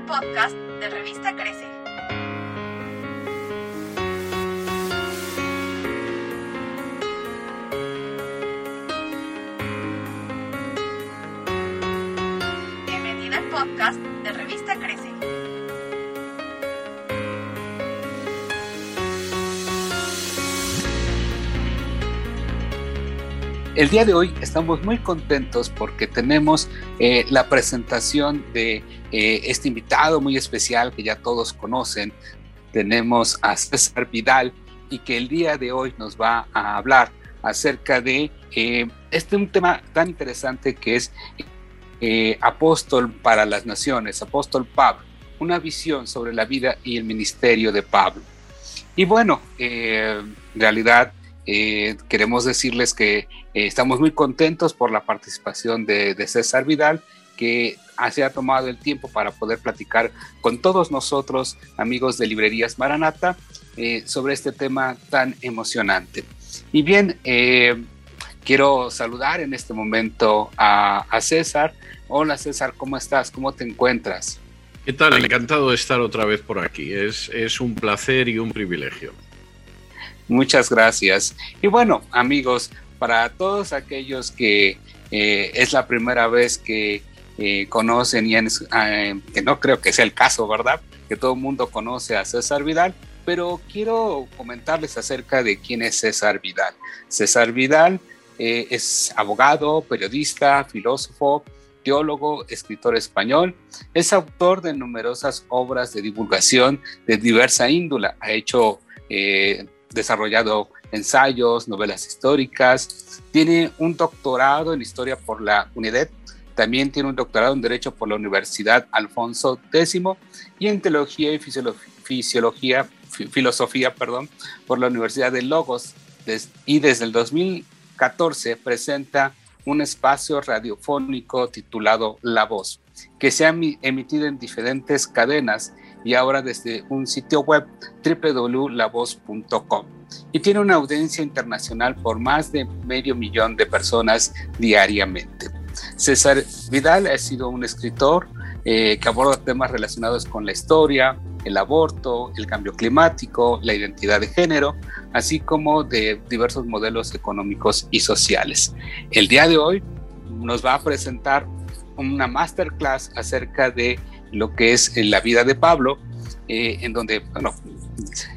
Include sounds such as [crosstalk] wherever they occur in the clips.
podcast de Revista Crece. El día de hoy estamos muy contentos porque tenemos eh, la presentación de eh, este invitado muy especial que ya todos conocen. Tenemos a César Vidal y que el día de hoy nos va a hablar acerca de eh, este un tema tan interesante que es apóstol para las naciones, apóstol Pablo, una visión sobre la vida y el ministerio de Pablo. Y bueno, en realidad eh, queremos decirles que eh, estamos muy contentos por la participación de, César Vidal, que se ha tomado el tiempo para poder platicar con todos nosotros, amigos de Librerías Maranata, eh, sobre este tema tan emocionante. Y bien, quiero saludar en este momento a, César. Hola César, ¿cómo estás? ¿Cómo te encuentras? ¿Qué tal? Encantado de estar otra vez por aquí. Es un placer y un privilegio. Muchas gracias. Y bueno, amigos, para todos aquellos que eh, es la primera vez que eh, conocen y eh, que no creo que sea el caso, ¿verdad? Que todo el mundo conoce a César Vidal, pero quiero comentarles acerca de quién es César Vidal. César Vidal es abogado, periodista, filósofo, teólogo, escritor español. Es autor de numerosas obras de divulgación de diversa índole. Ha hecho desarrollado ensayos, novelas históricas, tiene un doctorado en historia por la UNED, también tiene un doctorado en Derecho por la Universidad Alfonso X y en Teología y Fisiología, Filosofía perdón, por la Universidad de Logos y desde el 2014 presenta un espacio radiofónico titulado La Voz, que se ha emitido en diferentes cadenas y ahora desde un sitio web www.lavoz.com. Y tiene una audiencia internacional por más de medio millón de personas diariamente. César Vidal ha sido un escritor eh, que aborda temas relacionados con la historia, el aborto, el cambio climático, la identidad de género, así como de diversos modelos económicos y sociales. El día de hoy nos va a presentar una masterclass acerca de lo que es la vida de Pablo, eh, en donde, bueno,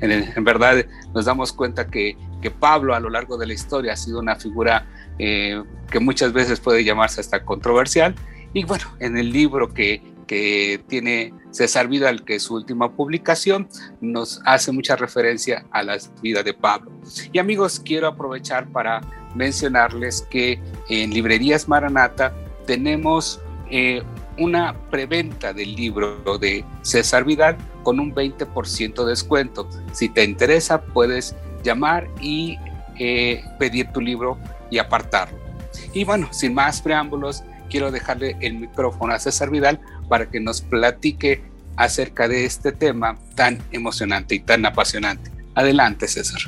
en, verdad nos damos cuenta que, que, Pablo a lo largo de la historia ha sido una figura eh, que muchas veces puede llamarse hasta controversial. Y bueno, en el libro que, que tiene César Vidal, que es su última publicación, nos hace mucha referencia a la vida de Pablo. Y amigos, quiero aprovechar para mencionarles que en Librerías Maranata tenemos eh, una preventa del libro de César Vidal con un 20% de descuento. Si te interesa, puedes llamar y eh, pedir tu libro y apartarlo. Y bueno, sin más preámbulos, quiero dejarle el micrófono a César Vidal para que nos platique acerca de este tema tan emocionante y tan apasionante. Adelante, César.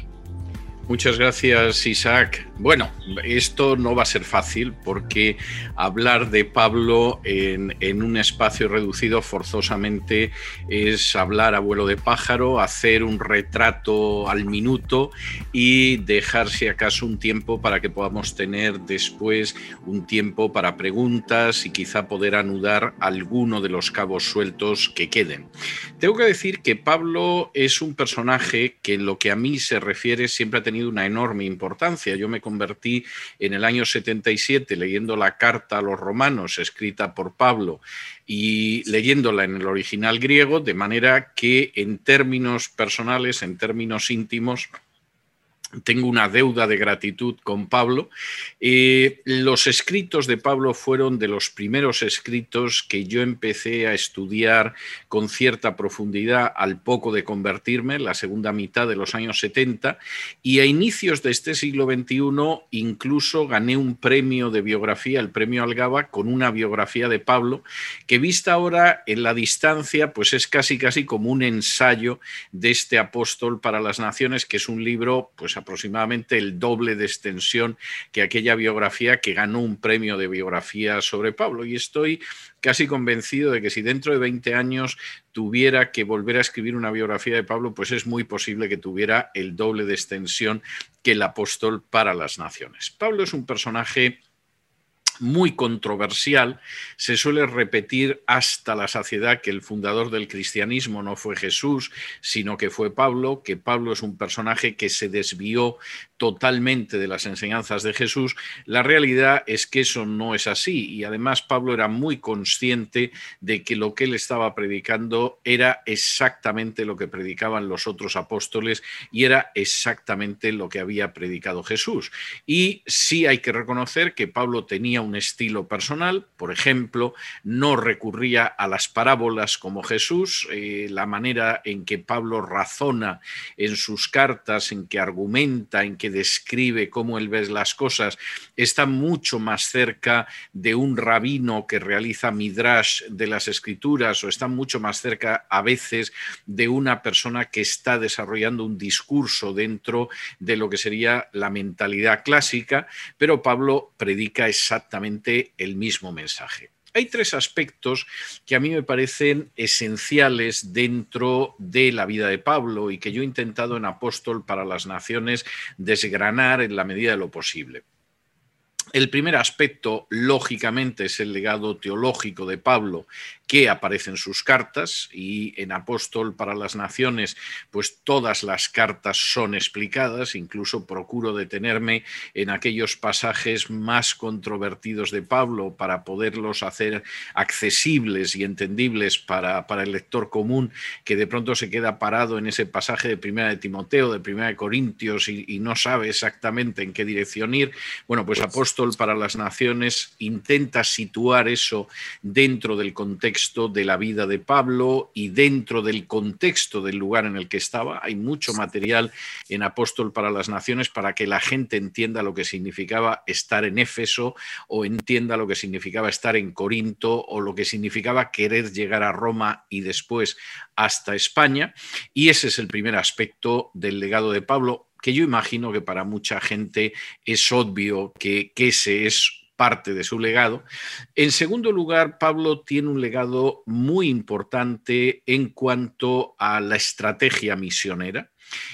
Muchas gracias, Isaac. Bueno, esto no va a ser fácil porque hablar de Pablo en, un espacio reducido forzosamente es hablar a vuelo de pájaro, hacer un retrato al minuto y dejar si acaso un tiempo para que podamos tener después un tiempo para preguntas y quizá poder anudar alguno de los cabos sueltos que queden. Tengo que decir que Pablo es un personaje que en lo que a mí se refiere siempre ha tenido una enorme importancia. Yo me convertí en el año 77 leyendo la carta a los romanos escrita por Pablo y leyéndola en el original griego, de manera que en términos personales, en términos íntimos, tengo una deuda de gratitud con Pablo. Eh, los escritos de Pablo fueron de los primeros escritos que yo empecé a estudiar con cierta profundidad al poco de convertirme, la segunda mitad de los años 70, y a inicios de este siglo XXI incluso gané un premio de biografía, el premio Algaba, con una biografía de Pablo, que vista ahora en la distancia, pues es casi casi como un ensayo de este apóstol para las naciones, que es un libro, pues aproximadamente el doble de extensión que aquella biografía que ganó un premio de biografía sobre Pablo. Y estoy casi convencido de que si dentro de 20 años tuviera que volver a escribir una biografía de Pablo, pues es muy posible que tuviera el doble de extensión que el apóstol para las naciones. Pablo es un personaje muy controversial, se suele repetir hasta la saciedad que el fundador del cristianismo no fue Jesús, sino que fue Pablo, que Pablo es un personaje que se desvió totalmente de las enseñanzas de Jesús, la realidad es que eso no es así y además Pablo era muy consciente de que lo que él estaba predicando era exactamente lo que predicaban los otros apóstoles y era exactamente lo que había predicado Jesús. Y sí hay que reconocer que Pablo tenía un estilo personal, por ejemplo, no recurría a las parábolas como Jesús, eh, la manera en que Pablo razona en sus cartas, en que argumenta, en que describe cómo él ve las cosas, está mucho más cerca de un rabino que realiza midrash de las escrituras o está mucho más cerca a veces de una persona que está desarrollando un discurso dentro de lo que sería la mentalidad clásica, pero Pablo predica exactamente el mismo mensaje hay tres aspectos que a mí me parecen esenciales dentro de la vida de Pablo y que yo he intentado en Apóstol para las Naciones desgranar en la medida de lo posible. El primer aspecto, lógicamente, es el legado teológico de Pablo, que aparece en sus cartas y en Apóstol para las Naciones, pues todas las cartas son explicadas, incluso procuro detenerme en aquellos pasajes más controvertidos de Pablo para poderlos hacer accesibles y entendibles para, el lector común que de pronto se queda parado en ese pasaje de Primera de Timoteo, de Primera de Corintios y, y no sabe exactamente en qué dirección ir. Bueno, pues Apóstol para las Naciones intenta situar eso dentro del contexto de la vida de Pablo y dentro del contexto del lugar en el que estaba. Hay mucho material en Apóstol para las Naciones para que la gente entienda lo que significaba estar en Éfeso o entienda lo que significaba estar en Corinto o lo que significaba querer llegar a Roma y después hasta España. Y ese es el primer aspecto del legado de Pablo que yo imagino que para mucha gente es obvio que, que ese es parte de su legado. En segundo lugar, Pablo tiene un legado muy importante en cuanto a la estrategia misionera.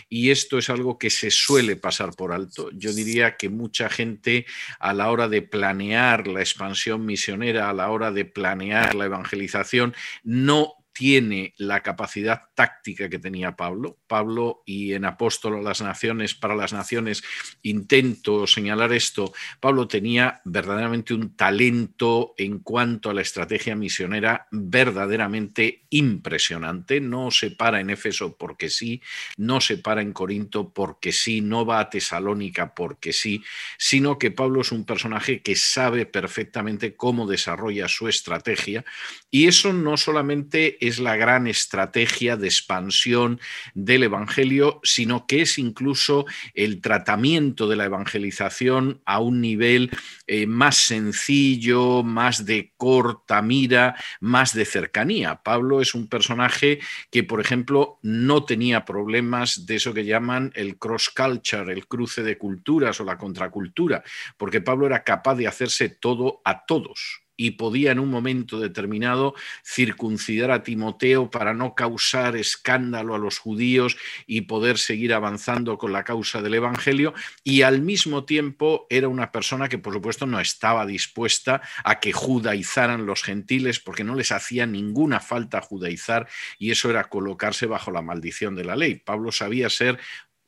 Y esto es algo que se suele pasar por alto. Yo diría que mucha gente a la hora de planear la expansión misionera, a la hora de planear la evangelización, no tiene la capacidad táctica que tenía Pablo. Pablo y en Apóstolo las Naciones, para las Naciones, intento señalar esto, Pablo tenía verdaderamente un talento en cuanto a la estrategia misionera verdaderamente impresionante. No se para en Éfeso porque sí, no se para en Corinto porque sí, no va a Tesalónica porque sí, sino que Pablo es un personaje que sabe perfectamente cómo desarrolla su estrategia y eso no solamente es la gran estrategia de expansión del Evangelio, sino que es incluso el tratamiento de la evangelización a un nivel eh, más sencillo, más de corta mira, más de cercanía. Pablo es un personaje que, por ejemplo, no tenía problemas de eso que llaman el cross culture, el cruce de culturas o la contracultura, porque Pablo era capaz de hacerse todo a todos y podía en un momento determinado circuncidar a Timoteo para no causar escándalo a los judíos y poder seguir avanzando con la causa del Evangelio y al mismo tiempo era una persona que por supuesto no estaba dispuesta a que judaizaran los gentiles porque no les hacía ninguna falta judaizar y eso era colocarse bajo la maldición de la ley. Pablo sabía ser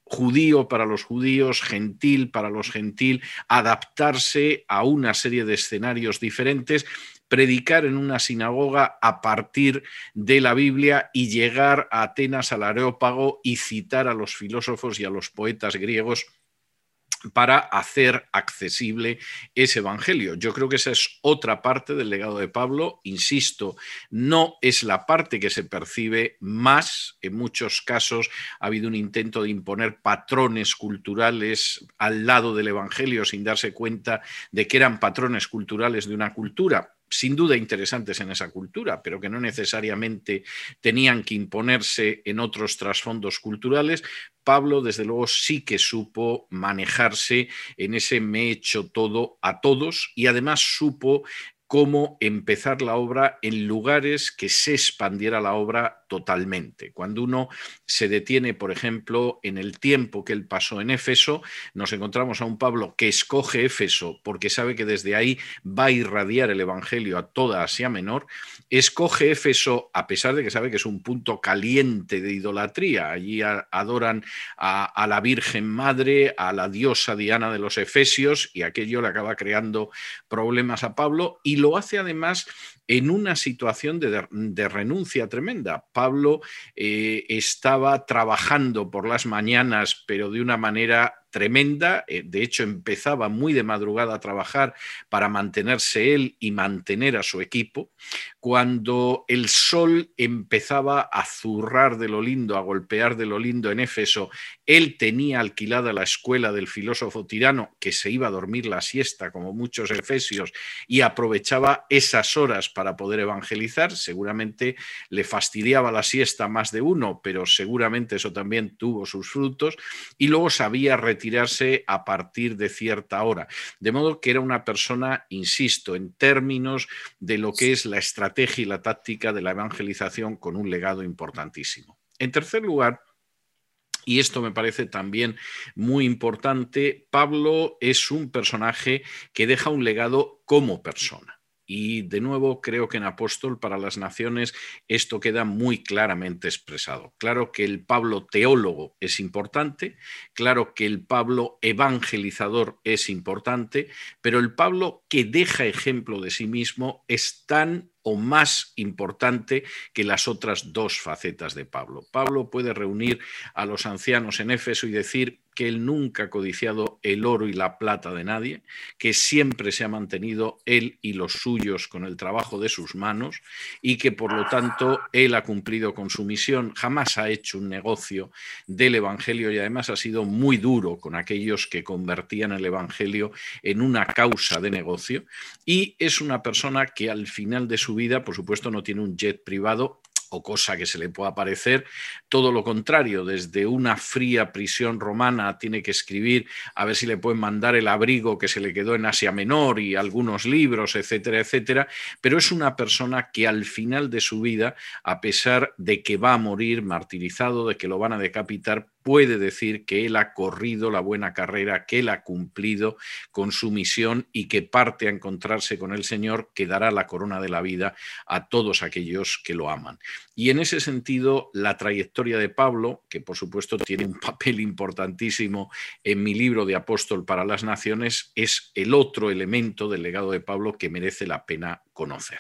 judío para los judíos, gentil para los gentil, adaptarse a una serie de escenarios diferentes, predicar en una sinagoga a partir de la Biblia y llegar a Atenas al Areópago y citar a los filósofos y a los poetas griegos para hacer accesible ese Evangelio. Yo creo que esa es otra parte del legado de Pablo. Insisto, no es la parte que se percibe más. En muchos casos ha habido un intento de imponer patrones culturales al lado del Evangelio sin darse cuenta de que eran patrones culturales de una cultura sin duda interesantes en esa cultura, pero que no necesariamente tenían que imponerse en otros trasfondos culturales, Pablo, desde luego, sí que supo manejarse en ese me he hecho todo a todos y además supo cómo empezar la obra en lugares que se expandiera la obra totalmente. Cuando uno se detiene, por ejemplo, en el tiempo que él pasó en Éfeso, nos encontramos a un Pablo que escoge Éfeso porque sabe que desde ahí va a irradiar el Evangelio a toda Asia Menor, escoge Éfeso a pesar de que sabe que es un punto caliente de idolatría. Allí adoran a, a la Virgen Madre, a la diosa Diana de los Efesios y aquello le acaba creando problemas a Pablo y lo hace además en una situación de, renuncia tremenda. Pablo eh, estaba trabajando por las mañanas, pero de una manera tremenda. Eh, de hecho, empezaba muy de madrugada a trabajar para mantenerse él y mantener a su equipo. Cuando el sol empezaba a zurrar de lo lindo, a golpear de lo lindo en Éfeso, él tenía alquilada la escuela del filósofo tirano, que se iba a dormir la siesta, como muchos efesios, y aprovechaba esas horas para poder evangelizar. Seguramente le fastidiaba la siesta más de uno, pero seguramente eso también tuvo sus frutos. Y luego sabía retirar retirarse a partir de cierta hora. De modo que era una persona, insisto, en términos de lo que es la estrategia y la táctica de la evangelización con un legado importantísimo. En tercer lugar, y esto me parece también muy importante, Pablo es un personaje que deja un legado como persona. Y de nuevo, creo que en Apóstol para las Naciones esto queda muy claramente expresado. Claro que el Pablo teólogo es importante, claro que el Pablo evangelizador es importante, pero el Pablo que deja ejemplo de sí mismo es tan o más importante que las otras dos facetas de Pablo. Pablo puede reunir a los ancianos en Éfeso y decir, que él nunca ha codiciado el oro y la plata de nadie, que siempre se ha mantenido él y los suyos con el trabajo de sus manos y que por lo tanto él ha cumplido con su misión, jamás ha hecho un negocio del Evangelio y además ha sido muy duro con aquellos que convertían el Evangelio en una causa de negocio. Y es una persona que al final de su vida, por supuesto, no tiene un jet privado, o cosa que se le pueda parecer, todo lo contrario, desde una fría prisión romana tiene que escribir a ver si le pueden mandar el abrigo que se le quedó en Asia Menor y algunos libros, etcétera, etcétera, pero es una persona que al final de su vida, a pesar de que va a morir martirizado, de que lo van a decapitar, puede decir que él ha corrido la buena carrera, que él ha cumplido con su misión y que parte a encontrarse con el Señor, que dará la corona de la vida a todos aquellos que lo aman. Y en ese sentido, la trayectoria de Pablo, que por supuesto tiene un papel importantísimo en mi libro de Apóstol para las Naciones, es el otro elemento del legado de Pablo que merece la pena conocer.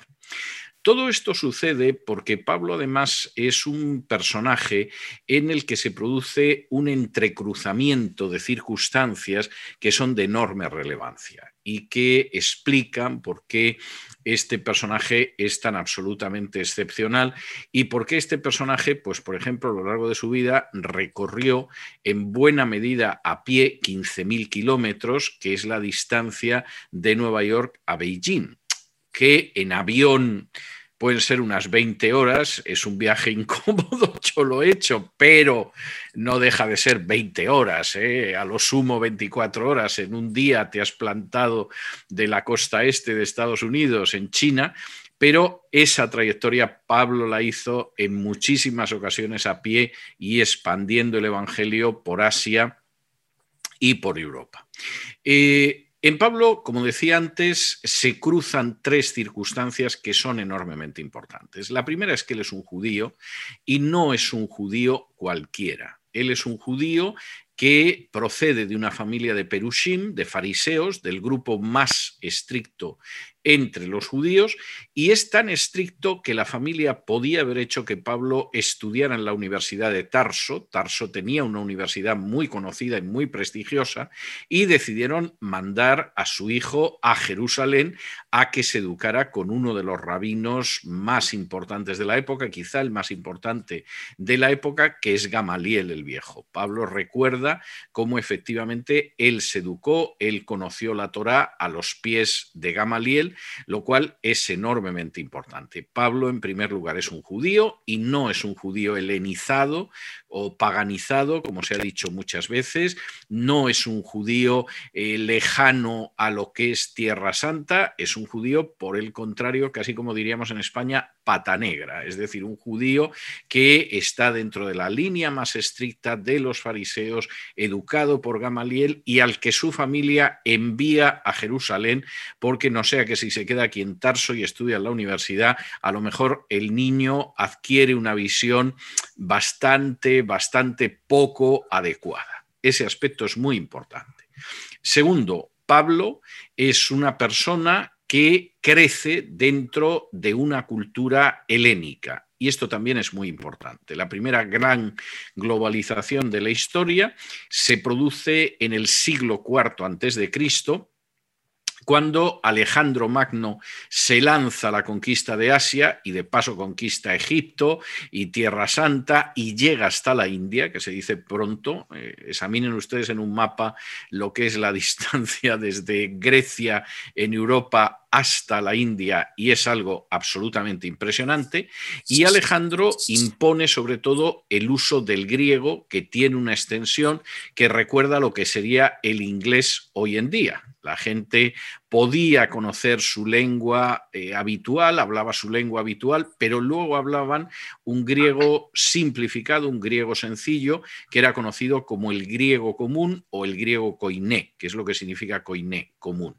Todo esto sucede porque Pablo además es un personaje en el que se produce un entrecruzamiento de circunstancias que son de enorme relevancia y que explican por qué este personaje es tan absolutamente excepcional y por qué este personaje, pues por ejemplo, a lo largo de su vida recorrió en buena medida a pie 15.000 kilómetros, que es la distancia de Nueva York a Beijing, que en avión pueden ser unas 20 horas, es un viaje [laughs] incómodo, yo lo he hecho, pero no deja de ser 20 horas, ¿eh? a lo sumo 24 horas, en un día te has plantado de la costa este de Estados Unidos en China, pero esa trayectoria Pablo la hizo en muchísimas ocasiones a pie y expandiendo el Evangelio por Asia y por Europa. Eh, en Pablo, como decía antes, se cruzan tres circunstancias que son enormemente importantes. La primera es que él es un judío y no es un judío cualquiera. Él es un judío que procede de una familia de Perushim, de fariseos, del grupo más estricto entre los judíos y es tan estricto que la familia podía haber hecho que Pablo estudiara en la Universidad de Tarso. Tarso tenía una universidad muy conocida y muy prestigiosa y decidieron mandar a su hijo a Jerusalén a que se educara con uno de los rabinos más importantes de la época, quizá el más importante de la época, que es Gamaliel el Viejo. Pablo recuerda cómo efectivamente él se educó, él conoció la Torá a los pies de Gamaliel Lo cual es enormemente importante. Pablo, en primer lugar, es un judío y no es un judío helenizado o paganizado, como se ha dicho muchas veces, no es un judío eh, lejano a lo que es Tierra Santa, es un judío, por el contrario, casi como diríamos en España, pata negra, es decir, un judío que está dentro de la línea más estricta de los fariseos, educado por Gamaliel y al que su familia envía a Jerusalén, porque no sea que si se queda aquí en Tarso y estudia en la universidad, a lo mejor el niño adquiere una visión bastante, bastante poco adecuada. Ese aspecto es muy importante. Segundo, Pablo es una persona que crece dentro de una cultura helénica. Y esto también es muy importante. La primera gran globalización de la historia se produce en el siglo IV antes de Cristo, cuando Alejandro Magno se lanza a la conquista de Asia y de paso conquista Egipto y Tierra Santa y llega hasta la India, que se dice pronto, eh, examinen ustedes en un mapa lo que es la [laughs] distancia desde Grecia en Europa hasta la India y es algo absolutamente impresionante. Y Alejandro impone sobre todo el uso del griego, que tiene una extensión que recuerda lo que sería el inglés hoy en día. La gente podía conocer su lengua eh, habitual, hablaba su lengua habitual, pero luego hablaban un griego simplificado, un griego sencillo, que era conocido como el griego común o el griego koiné, que es lo que significa koiné, común.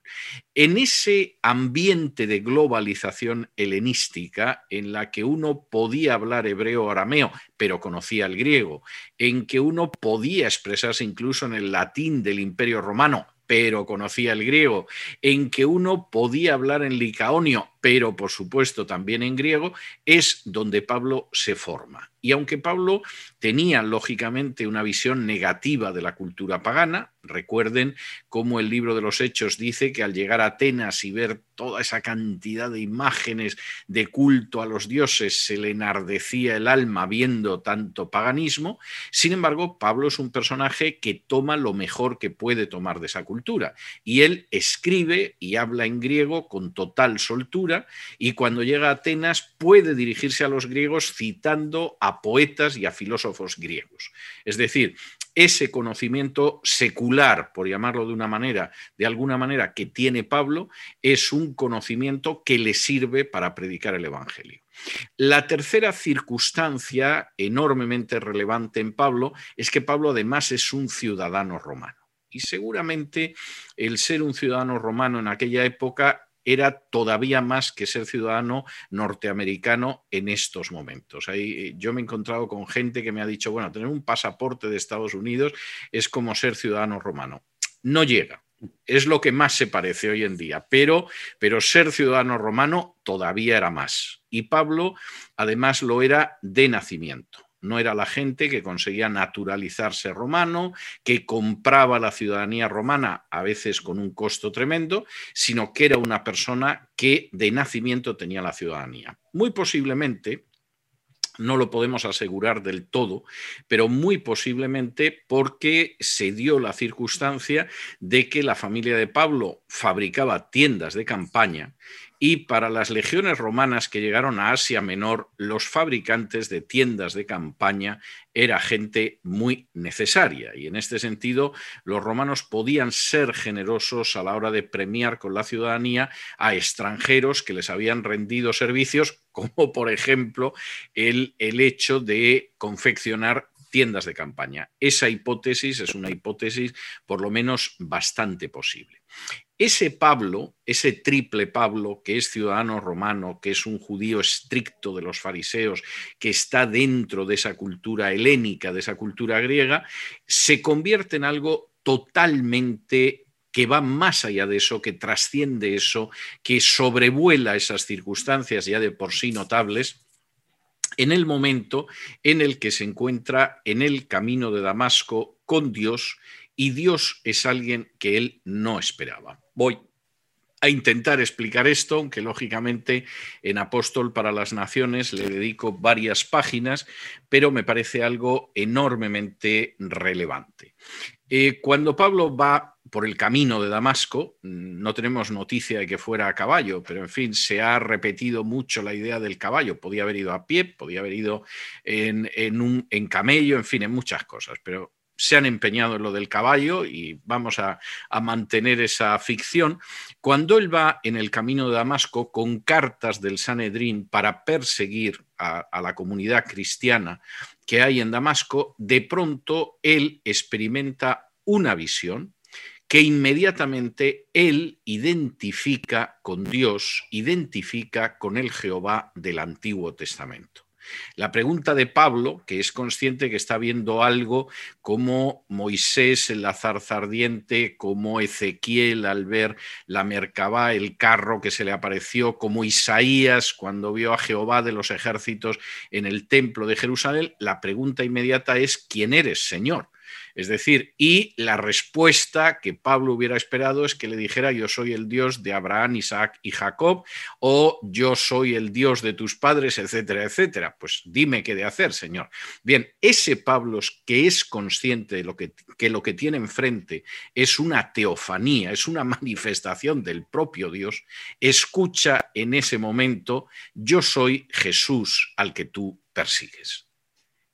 En ese ambiente de globalización helenística, en la que uno podía hablar hebreo o arameo, pero conocía el griego, en que uno podía expresarse incluso en el latín del imperio romano, pero conocía el griego, en que uno podía hablar en licaonio, pero por supuesto también en griego, es donde Pablo se forma. Y aunque Pablo tenía lógicamente una visión negativa de la cultura pagana, recuerden cómo el libro de los Hechos dice que al llegar a Atenas y ver toda esa cantidad de imágenes de culto a los dioses, se le enardecía el alma viendo tanto paganismo. Sin embargo, Pablo es un personaje que toma lo mejor que puede tomar de esa cultura. Y él escribe y habla en griego con total soltura y cuando llega a Atenas puede dirigirse a los griegos citando a poetas y a filósofos griegos. Es decir, ese conocimiento secular, por llamarlo de una manera, de alguna manera que tiene Pablo, es un conocimiento que le sirve para predicar el Evangelio. La tercera circunstancia enormemente relevante en Pablo es que Pablo además es un ciudadano romano. Y seguramente el ser un ciudadano romano en aquella época era todavía más que ser ciudadano norteamericano en estos momentos. Ahí, eh, yo me he encontrado con gente que me ha dicho, bueno, tener un pasaporte de Estados Unidos es como ser ciudadano romano. No llega. Es lo que más se parece hoy en día, pero, pero ser ciudadano romano todavía era más. Y Pablo además lo era de nacimiento no era la gente que conseguía naturalizarse romano, que compraba la ciudadanía romana a veces con un costo tremendo, sino que era una persona que de nacimiento tenía la ciudadanía. Muy posiblemente, no lo podemos asegurar del todo, pero muy posiblemente porque se dio la circunstancia de que la familia de Pablo fabricaba tiendas de campaña y para las legiones romanas que llegaron a Asia Menor, los fabricantes de tiendas de campaña era gente muy necesaria y en este sentido los romanos podían ser generosos a la hora de premiar con la ciudadanía a extranjeros que les habían rendido servicios, como por ejemplo el, el hecho de confeccionar tiendas de campaña. Esa hipótesis es una hipótesis por lo menos bastante posible. Ese Pablo, ese triple Pablo, que es ciudadano romano, que es un judío estricto de los fariseos, que está dentro de esa cultura helénica, de esa cultura griega, se convierte en algo totalmente que va más allá de eso, que trasciende eso, que sobrevuela esas circunstancias ya de por sí notables en el momento en el que se encuentra en el camino de Damasco con Dios y Dios es alguien que él no esperaba. Voy a intentar explicar esto, aunque lógicamente en Apóstol para las Naciones le dedico varias páginas, pero me parece algo enormemente relevante. Eh, cuando Pablo va por el camino de Damasco. No tenemos noticia de que fuera a caballo, pero en fin, se ha repetido mucho la idea del caballo. Podía haber ido a pie, podía haber ido en, un, en camello, en fin, en muchas cosas, pero se han empeñado en lo del caballo y vamos a, mantener esa ficción. Cuando él va en el camino de Damasco con cartas del Sanedrín para perseguir a, la comunidad cristiana que hay en Damasco, de pronto él experimenta una visión que inmediatamente él identifica con Dios, identifica con el Jehová del Antiguo Testamento. La pregunta de Pablo, que es consciente que está viendo algo como Moisés en la zarza ardiente, como Ezequiel al ver la Merkabá, el carro que se le apareció, como Isaías cuando vio a Jehová de los ejércitos en el templo de Jerusalén, la pregunta inmediata es ¿quién eres, Señor? Es decir, y la respuesta que Pablo hubiera esperado es que le dijera yo soy el Dios de Abraham, Isaac y Jacob, o yo soy el Dios de tus padres, etcétera, etcétera. Pues dime qué de hacer, Señor. Bien, ese Pablo que es consciente de lo que, que lo que tiene enfrente es una teofanía, es una manifestación del propio Dios, escucha en ese momento, yo soy Jesús al que tú persigues.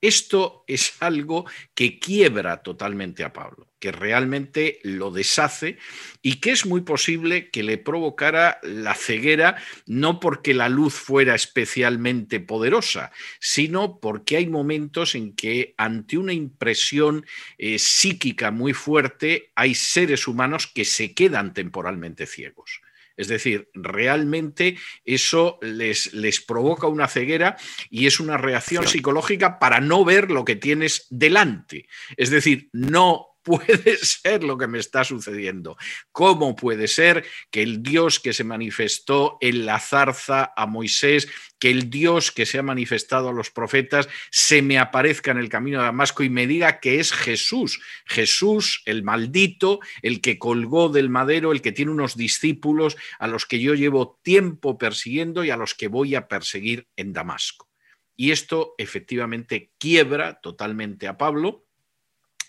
Esto es [laughs] algo que quiebra totalmente a Pablo, que realmente lo deshace y que es muy posible que le provocara la ceguera no porque la luz fuera especialmente poderosa, sino porque hay momentos en que ante una impresión eh, psíquica muy fuerte hay seres humanos que se quedan temporalmente ciegos. Es decir, realmente eso les, les, provoca una ceguera y es una reacción psicológica para no ver lo que tienes delante. Es decir, no puede [laughs] ser lo que me está sucediendo? ¿Cómo puede ser que el Dios que se manifestó en la zarza a Moisés, que el Dios que se ha manifestado a los profetas, se me aparezca en el camino de Damasco y me diga que es Jesús? Jesús, el maldito, el que colgó del madero, el que tiene unos discípulos a los que yo llevo tiempo persiguiendo y a los que voy a perseguir en Damasco. Y esto efectivamente quiebra totalmente a Pablo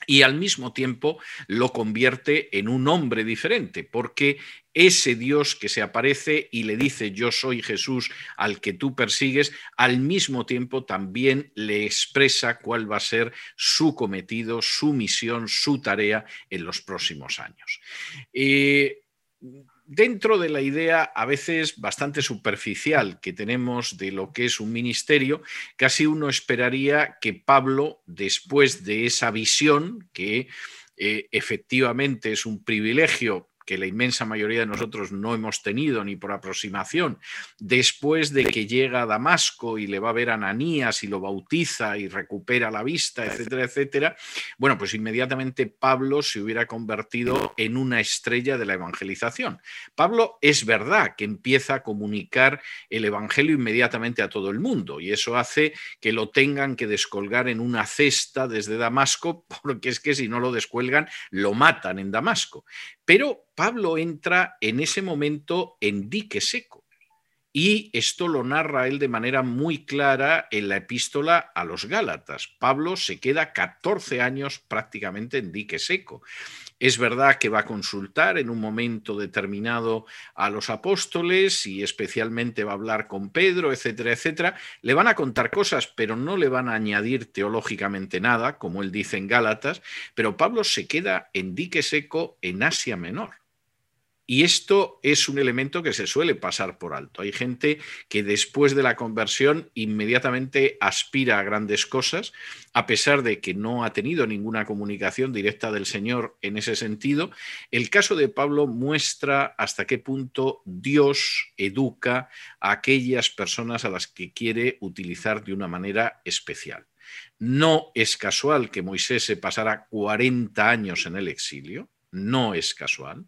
y al mismo tiempo lo convierte en un hombre diferente, porque ese Dios que se aparece y le dice yo soy Jesús al que tú persigues, al mismo tiempo también le expresa cuál va a ser su cometido, su misión, su tarea en los próximos años. Eh, dentro de la idea a veces bastante superficial que tenemos de lo que es un ministerio, casi uno esperaría que Pablo, después de esa visión, que eh, efectivamente es un privilegio que la inmensa mayoría de nosotros no hemos tenido ni por aproximación, después de que llega a Damasco y le va a ver a Ananías y lo bautiza y recupera la vista, etcétera, etcétera, bueno, pues inmediatamente Pablo se hubiera convertido en una estrella de la evangelización. Pablo es verdad que empieza a comunicar el Evangelio inmediatamente a todo el mundo y eso hace que lo tengan que descolgar en una cesta desde Damasco, [laughs] porque es que si no lo descuelgan, lo matan en Damasco. Pero Pablo entra en ese momento en dique seco. Y esto lo narra él de manera muy clara en la epístola a los Gálatas. Pablo se queda 14 años prácticamente en dique seco. Es verdad que va a consultar en un momento determinado a los apóstoles y especialmente va a hablar con Pedro, etcétera, etcétera. Le van a contar cosas, pero no le van a añadir teológicamente nada, como él dice en Gálatas, pero Pablo se queda en dique seco en Asia Menor. Y esto es un elemento que se suele pasar por alto. Hay gente que después de la conversión inmediatamente aspira a grandes cosas, a pesar de que no ha tenido ninguna comunicación directa del Señor en ese sentido. El caso de Pablo muestra hasta qué punto Dios educa a aquellas personas a las que quiere utilizar de una manera especial. No es casual que Moisés se pasara 40 años en el exilio no es casual.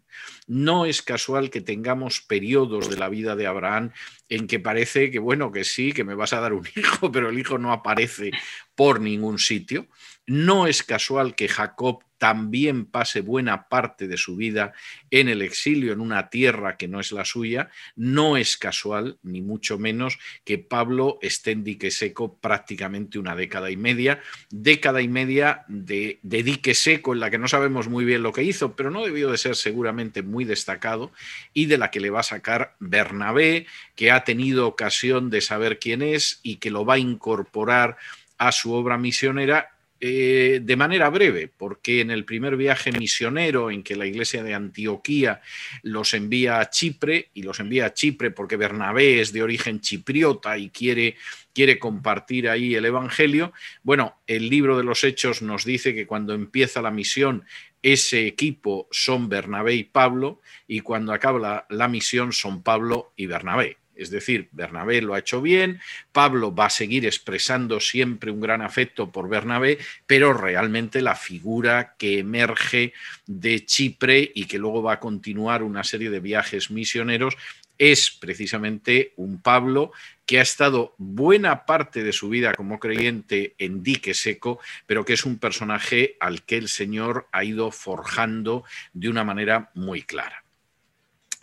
No es casual que tengamos periodos de la vida de Abraham en que parece que, bueno, que sí, que me vas a dar un [laughs] hijo, pero el hijo no aparece por ningún sitio. No es casual que Jacob también pase buena parte de su vida en el exilio, en una tierra que no es la suya, no es casual, ni mucho menos, que Pablo esté en dique seco prácticamente una década y media, década y media de, dique seco en la que no sabemos muy bien lo que hizo, pero no debió de ser seguramente muy destacado y de la que le va a sacar Bernabé, que ha tenido ocasión de saber quién es y que lo va a incorporar a su obra misionera eh, de manera breve, porque en el primer viaje misionero en que la iglesia de Antioquía los envía a Chipre, y los envía a Chipre porque Bernabé es de origen chipriota y quiere, quiere compartir ahí el Evangelio, bueno, el libro de los Hechos nos dice que cuando empieza la misión ese equipo son Bernabé y Pablo, y cuando acaba la misión son Pablo y Bernabé. Es decir, Bernabé lo ha hecho bien, Pablo va a seguir expresando siempre un gran afecto por Bernabé, pero realmente la figura que emerge de Chipre y que luego va a continuar una serie de viajes misioneros es precisamente un Pablo que ha estado buena parte de su vida como creyente en dique seco, pero que es un personaje al que el Señor ha ido forjando de una manera muy clara.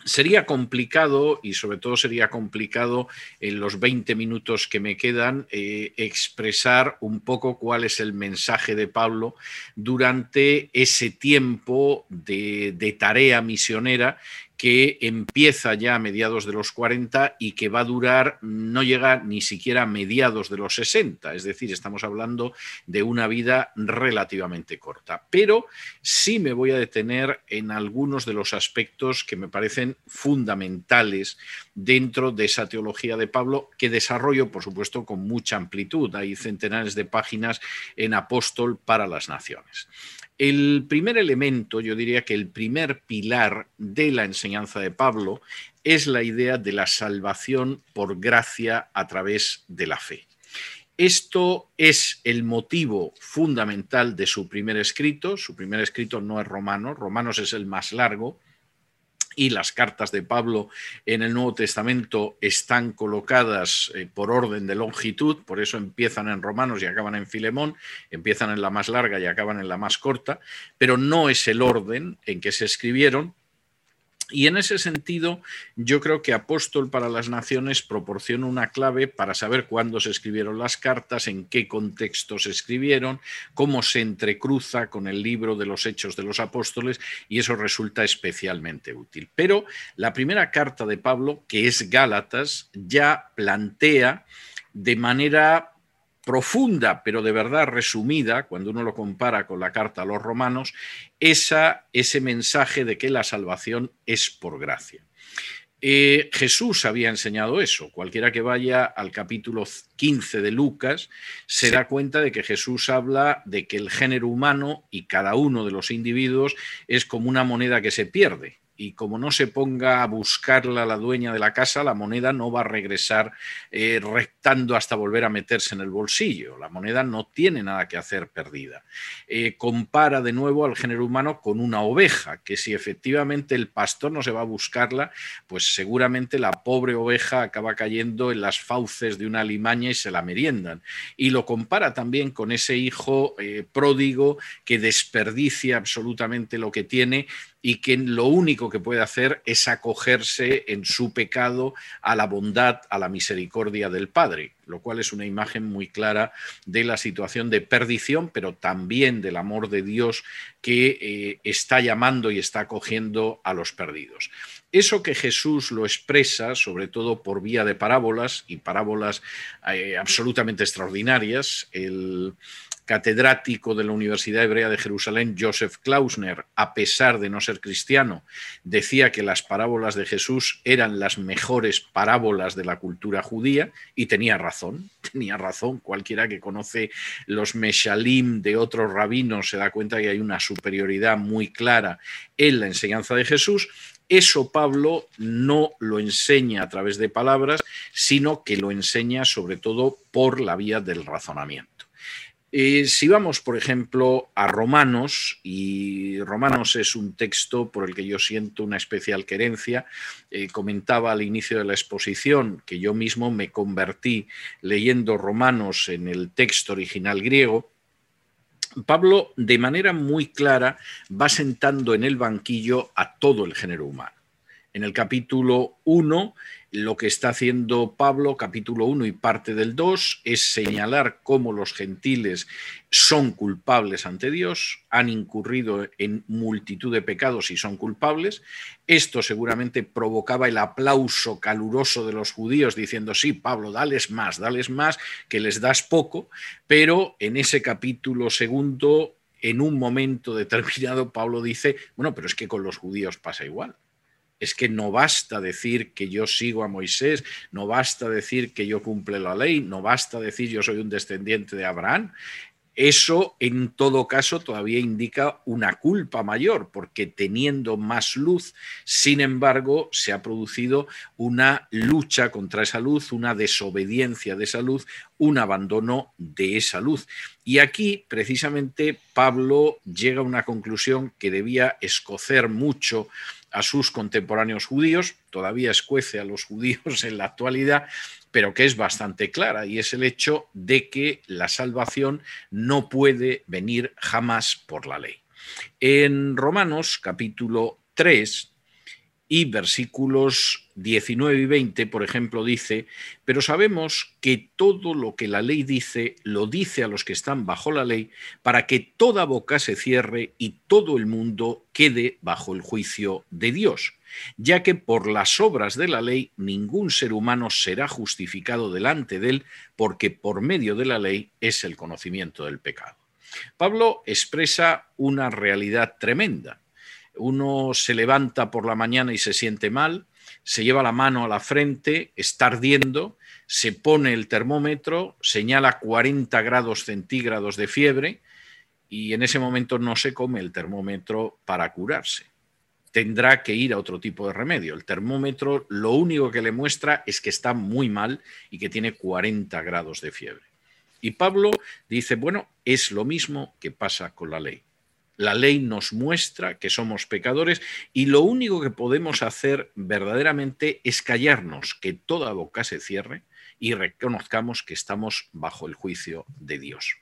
Sería complicado, y sobre todo sería complicado en los 20 minutos que me quedan, eh, expresar un poco cuál es el mensaje de Pablo durante ese tiempo de, de tarea misionera que empieza ya a mediados de los 40 y que va a durar, no llega ni siquiera a mediados de los 60, es decir, estamos hablando de una vida relativamente corta. Pero sí me voy a detener en algunos de los aspectos que me parecen fundamentales dentro de esa teología de Pablo, que desarrollo, por supuesto, con mucha amplitud. Hay centenares de páginas en Apóstol para las Naciones. El primer elemento, yo diría que el primer pilar de la enseñanza de Pablo es la idea de la salvación por gracia a través de la fe. Esto es el motivo fundamental de su primer escrito. Su primer escrito no es romano, Romanos es el más largo, y las cartas de Pablo en el Nuevo Testamento están colocadas eh, por orden de longitud, por eso empiezan en Romanos y acaban en Filemón, empiezan en la más larga y acaban en la más corta, pero no es el orden en que se escribieron, y en ese sentido, yo creo que Apóstol para las Naciones proporciona una clave para saber cuándo se escribieron las cartas, en qué contexto se escribieron, cómo se entrecruza con el libro de los Hechos de los Apóstoles, y eso resulta especialmente útil. Pero la primera carta de Pablo, que es Gálatas, ya plantea de manera profunda, pero de verdad resumida, cuando uno lo compara con la carta a los romanos, esa, ese mensaje de que la salvación es por gracia. Eh, Jesús había enseñado eso. Cualquiera que vaya al capítulo 15 de Lucas se da cuenta de que Jesús habla de que el género humano y cada uno de los individuos es como una moneda que se pierde y como no se ponga a buscarla la dueña de la casa, la moneda no va a regresar eh, rectando hasta volver a meterse en el bolsillo. La moneda no tiene nada que hacer perdida. Eh, compara de nuevo al género humano con una oveja, que si efectivamente el pastor no se va a buscarla, pues seguramente la pobre oveja acaba cayendo en las fauces de una alimaña y se la meriendan. Y lo compara también con ese hijo eh, pródigo que desperdicia absolutamente lo que tiene y que lo único que puede hacer es acogerse en su pecado a la bondad, a la misericordia del Padre, lo cual es una imagen muy clara de la situación de perdición, pero también del amor de Dios que eh, está llamando y está acogiendo a los perdidos. Eso que Jesús lo expresa, sobre todo por vía de parábolas y parábolas eh, absolutamente extraordinarias, el, catedrático de la Universidad Hebrea de Jerusalén, Joseph Klausner, a pesar de no ser cristiano, decía que las parábolas de Jesús eran las mejores parábolas de la cultura judía y tenía razón, [laughs] tenía razón. Cualquiera que conoce los Meshalim de otros rabinos se da cuenta que hay una superioridad muy clara en la enseñanza de Jesús. Eso Pablo no lo enseña a través de palabras, sino que lo enseña sobre todo por la vía del razonamiento. Eh, si vamos, por ejemplo, a Romanos, y Romanos es un texto por el que yo siento una especial querencia, eh, comentaba al inicio de la exposición que yo mismo me convertí leyendo Romanos en el texto original griego, Pablo de manera muy clara va sentando en el banquillo a todo el género humano. En el capítulo 1 lo que está haciendo Pablo, capítulo 1 y parte del 2, es señalar cómo los gentiles son culpables ante Dios, han incurrido en multitud de pecados y son culpables. Esto seguramente provocaba el aplauso caluroso de los judíos diciendo, sí, Pablo, dales más, dales más, que les das poco, pero en ese capítulo segundo, en un momento determinado, Pablo dice, bueno, pero es que con los judíos pasa igual es que no basta decir que yo sigo a Moisés, no basta decir que yo cumple la ley, no basta decir yo soy un descendiente de Abraham. Eso, en todo caso, todavía indica una culpa mayor, porque teniendo más luz, sin embargo, se ha producido una lucha contra esa luz, una desobediencia de esa luz, un abandono de esa luz. Y aquí, precisamente, Pablo llega a una conclusión que debía escocer mucho a sus contemporáneos judíos, todavía escuece a los judíos [laughs] en la actualidad, pero que es bastante clara, y es el hecho de que la salvación no puede venir jamás por la ley. En Romanos capítulo 3, y versículos 19 y 20, por ejemplo, dice, pero sabemos que todo lo que la ley dice, lo dice a los que están bajo la ley, para que toda boca se cierre y todo el mundo quede bajo el juicio de Dios, ya que por las obras de la ley ningún ser humano será justificado delante de él, porque por medio de la ley es el conocimiento del pecado. Pablo expresa una realidad tremenda uno se levanta por la mañana y se siente mal, se lleva la mano a la frente, está ardiendo, se pone el termómetro, señala 40 grados centígrados de fiebre y en ese momento no se come el termómetro para curarse. Tendrá que ir a otro tipo de remedio. El termómetro lo único que le muestra es que está muy mal y que tiene 40 grados de fiebre. Y Pablo dice, bueno, es lo mismo que pasa con la ley. La ley nos muestra que somos pecadores y lo único que podemos hacer verdaderamente es callarnos, que toda boca se cierre y reconozcamos que estamos bajo el juicio de Dios.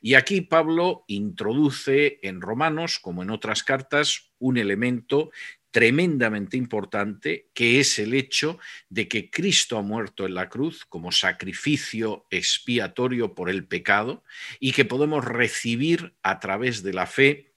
Y aquí Pablo introduce en Romanos, como en otras cartas, un elemento tremendamente importante, que es el hecho de que Cristo ha muerto en la cruz como sacrificio expiatorio por el pecado y que podemos recibir a través de la fe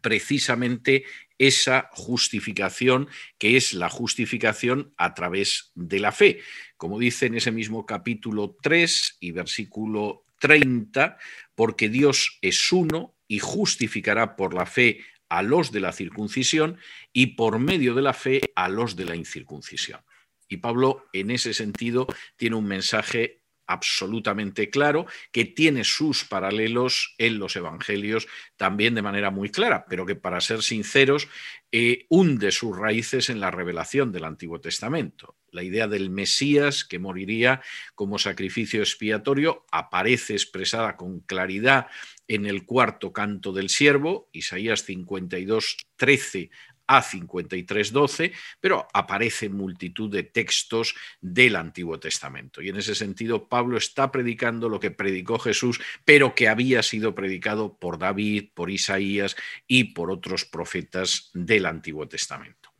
precisamente esa justificación que es la justificación a través de la fe. Como dice en ese mismo capítulo 3 y versículo 30, porque Dios es uno y justificará por la fe a los de la circuncisión y por medio de la fe a los de la incircuncisión. Y Pablo en ese sentido tiene un mensaje absolutamente claro, que tiene sus paralelos en los evangelios también de manera muy clara, pero que para ser sinceros eh, hunde sus raíces en la revelación del Antiguo Testamento. La idea del Mesías que moriría como sacrificio expiatorio aparece expresada con claridad en el cuarto canto del siervo, Isaías 52, 13 a 53.12, pero aparece multitud de textos del Antiguo Testamento. Y en ese sentido, Pablo está predicando lo que predicó Jesús, pero que había sido predicado por David, por Isaías y por otros profetas del Antiguo Testamento.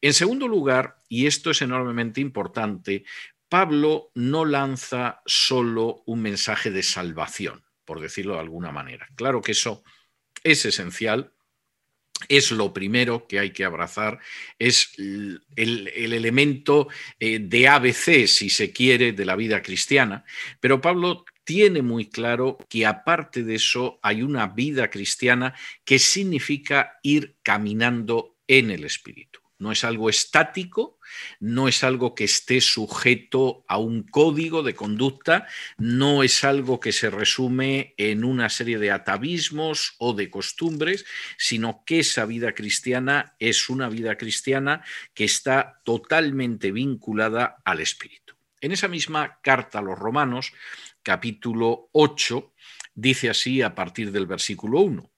En segundo lugar, y esto es enormemente importante, Pablo no lanza solo un mensaje de salvación, por decirlo de alguna manera. Claro que eso es esencial, es lo primero que hay que abrazar, es el, elemento eh, de ABC, si se quiere, de la vida cristiana. Pero Pablo tiene muy claro que aparte de eso hay una vida cristiana que significa ir caminando en el Espíritu no es algo estático, no es algo que esté sujeto a un código de conducta, no es algo que se resume en una serie de atavismos o de costumbres, sino que esa vida cristiana es una vida cristiana que está totalmente vinculada al Espíritu. En esa misma carta a los Romanos, capítulo 8, dice así a partir del versículo 1.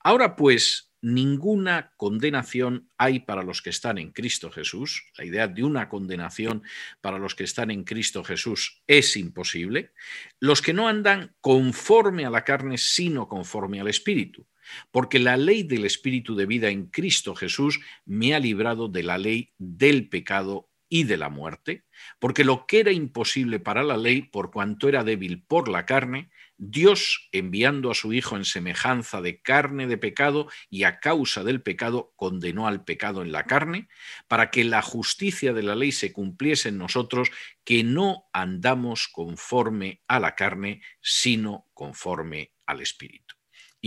Ahora pues, ninguna condenación hay para los que están en Cristo Jesús. La idea de una condenación para los que están en Cristo Jesús es imposible. Los que no andan conforme a la carne, sino conforme al Espíritu. Porque la ley del Espíritu de vida en Cristo Jesús me ha librado de la ley del pecado y de la muerte, porque lo que era imposible para la ley, por cuanto era débil por la carne, Dios, enviando a su Hijo en semejanza de carne de pecado y a causa del pecado, condenó al pecado en la carne, para que la justicia de la ley se cumpliese en nosotros, que no andamos conforme a la carne, sino conforme al Espíritu.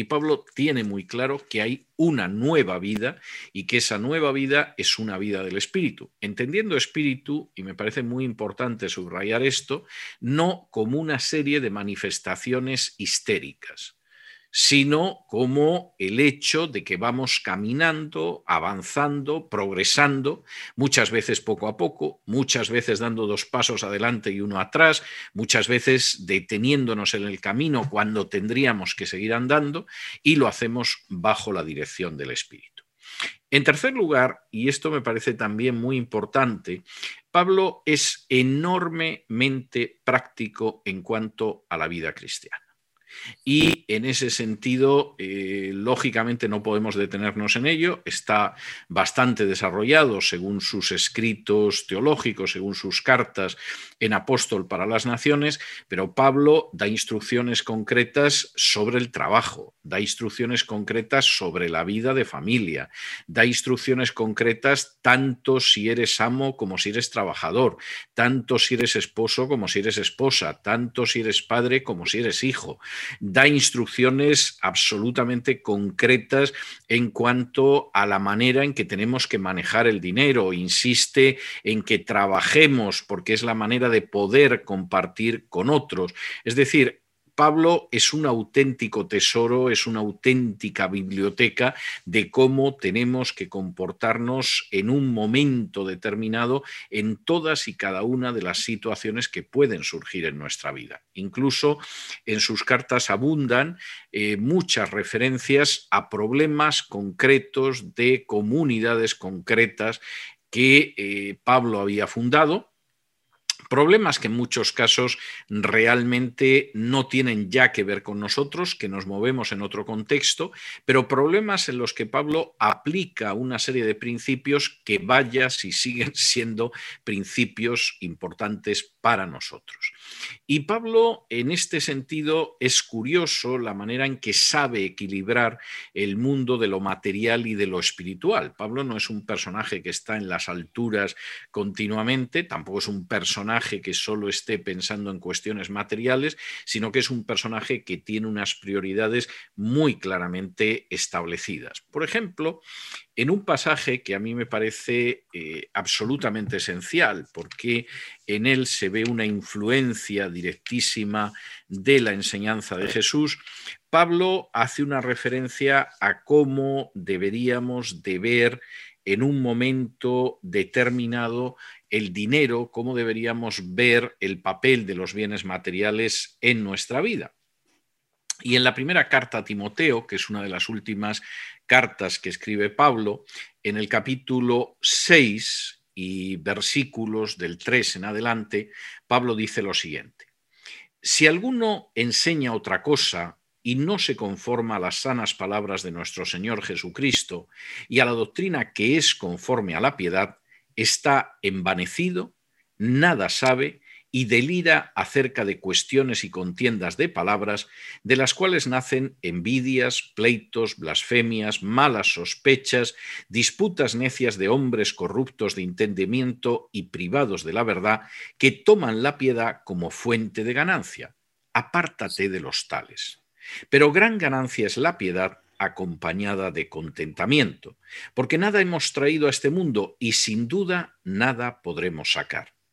Pablo tiene muy claro que hay una nueva vida y que esa nueva vida es una vida del espíritu. Entendiendo espíritu, y me parece muy importante subrayar esto, no como una serie de manifestaciones histéricas sino como el hecho de que vamos caminando, avanzando, progresando, muchas veces poco a poco, muchas veces dando dos pasos adelante y uno atrás, muchas veces deteniéndonos en el camino cuando tendríamos que seguir andando, y lo hacemos bajo la dirección del Espíritu. En tercer lugar, y esto me parece también muy importante, Pablo es enormemente práctico en cuanto a la vida cristiana. Y en ese sentido, eh, lógicamente no podemos detenernos en ello, está bastante desarrollado según sus escritos teológicos, según sus cartas en Apóstol para las Naciones, pero Pablo da instrucciones concretas sobre el trabajo, da instrucciones concretas sobre la vida de familia, da instrucciones concretas tanto si eres amo como si eres trabajador, tanto si eres esposo como si eres esposa, tanto si eres padre como si eres hijo da instrucciones absolutamente concretas en cuanto a la manera en que tenemos que manejar el dinero, insiste en que trabajemos porque es la manera de poder compartir con otros. Es decir, Pablo es un auténtico tesoro, es una auténtica biblioteca de cómo tenemos que comportarnos en un momento determinado en todas y cada una de las situaciones que pueden surgir en nuestra vida. Incluso en sus cartas abundan eh, muchas referencias a problemas concretos de comunidades concretas que eh, Pablo había fundado Problemas que en muchos casos realmente no tienen ya que ver con nosotros, que nos movemos en otro contexto, pero problemas en los que Pablo aplica una serie de principios que vaya si siguen [laughs] siendo principios importantes para nosotros. Y Pablo, en este sentido, es curioso la manera en que sabe equilibrar el mundo de lo material y de lo espiritual. Pablo no es un personaje que está en las alturas continuamente, tampoco es un personaje que solo esté pensando en cuestiones materiales, sino que es un personaje que tiene unas prioridades muy claramente establecidas. Por ejemplo, en un pasaje que a mí me parece eh, absolutamente esencial, porque en él se ve una influencia directísima de la enseñanza de Jesús, Pablo hace una referencia a cómo deberíamos de ver en un momento determinado el dinero, cómo deberíamos ver el papel de los bienes materiales en nuestra vida. Y en la primera carta a Timoteo, que es una de las últimas cartas que escribe Pablo, en el capítulo 6 y versículos del 3 en adelante, Pablo dice lo siguiente. Si alguno enseña otra cosa y no se conforma a las sanas palabras de nuestro Señor Jesucristo y a la doctrina que es conforme a la piedad, está envanecido, nada sabe y delira acerca de cuestiones y contiendas de palabras, de las cuales nacen envidias, pleitos, blasfemias, malas sospechas, disputas necias de hombres corruptos de entendimiento y privados de la verdad, que toman la piedad como fuente de ganancia. Apártate de los tales. Pero gran ganancia es la piedad acompañada de contentamiento, porque nada hemos traído a este mundo y sin duda nada podremos sacar.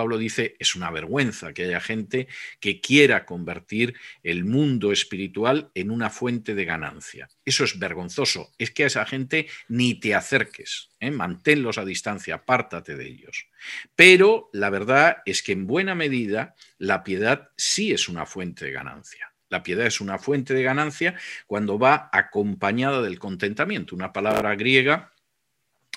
Pablo dice, es una vergüenza que haya gente que quiera convertir el mundo espiritual en una fuente de ganancia. Eso es vergonzoso. Es que a esa gente ni te acerques, ¿eh? manténlos a distancia, apártate de ellos. Pero la verdad es que en buena medida la piedad sí es una fuente de ganancia. La piedad es una fuente de ganancia cuando va acompañada del contentamiento, una palabra griega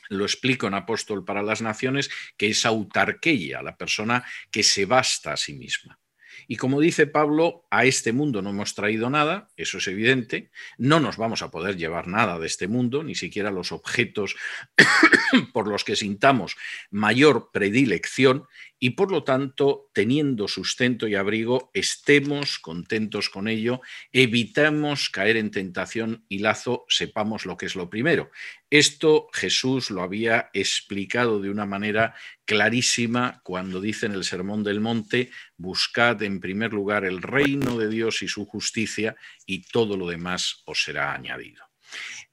lo explico en Apóstol para las Naciones, que es autarqueia, la persona que se basta a sí misma. Y como dice Pablo, a este mundo no hemos traído nada, eso es evidente, no nos vamos a poder llevar nada de este mundo, ni siquiera los objetos [coughs] por los que sintamos mayor predilección, y por lo tanto, teniendo sustento y abrigo, estemos contentos con ello, evitamos caer en tentación y lazo, sepamos lo que es lo primero. Esto Jesús lo había explicado de una manera clarísima cuando dice en el Sermón del Monte, buscad en primer lugar el reino de Dios y su justicia y todo lo demás os será añadido.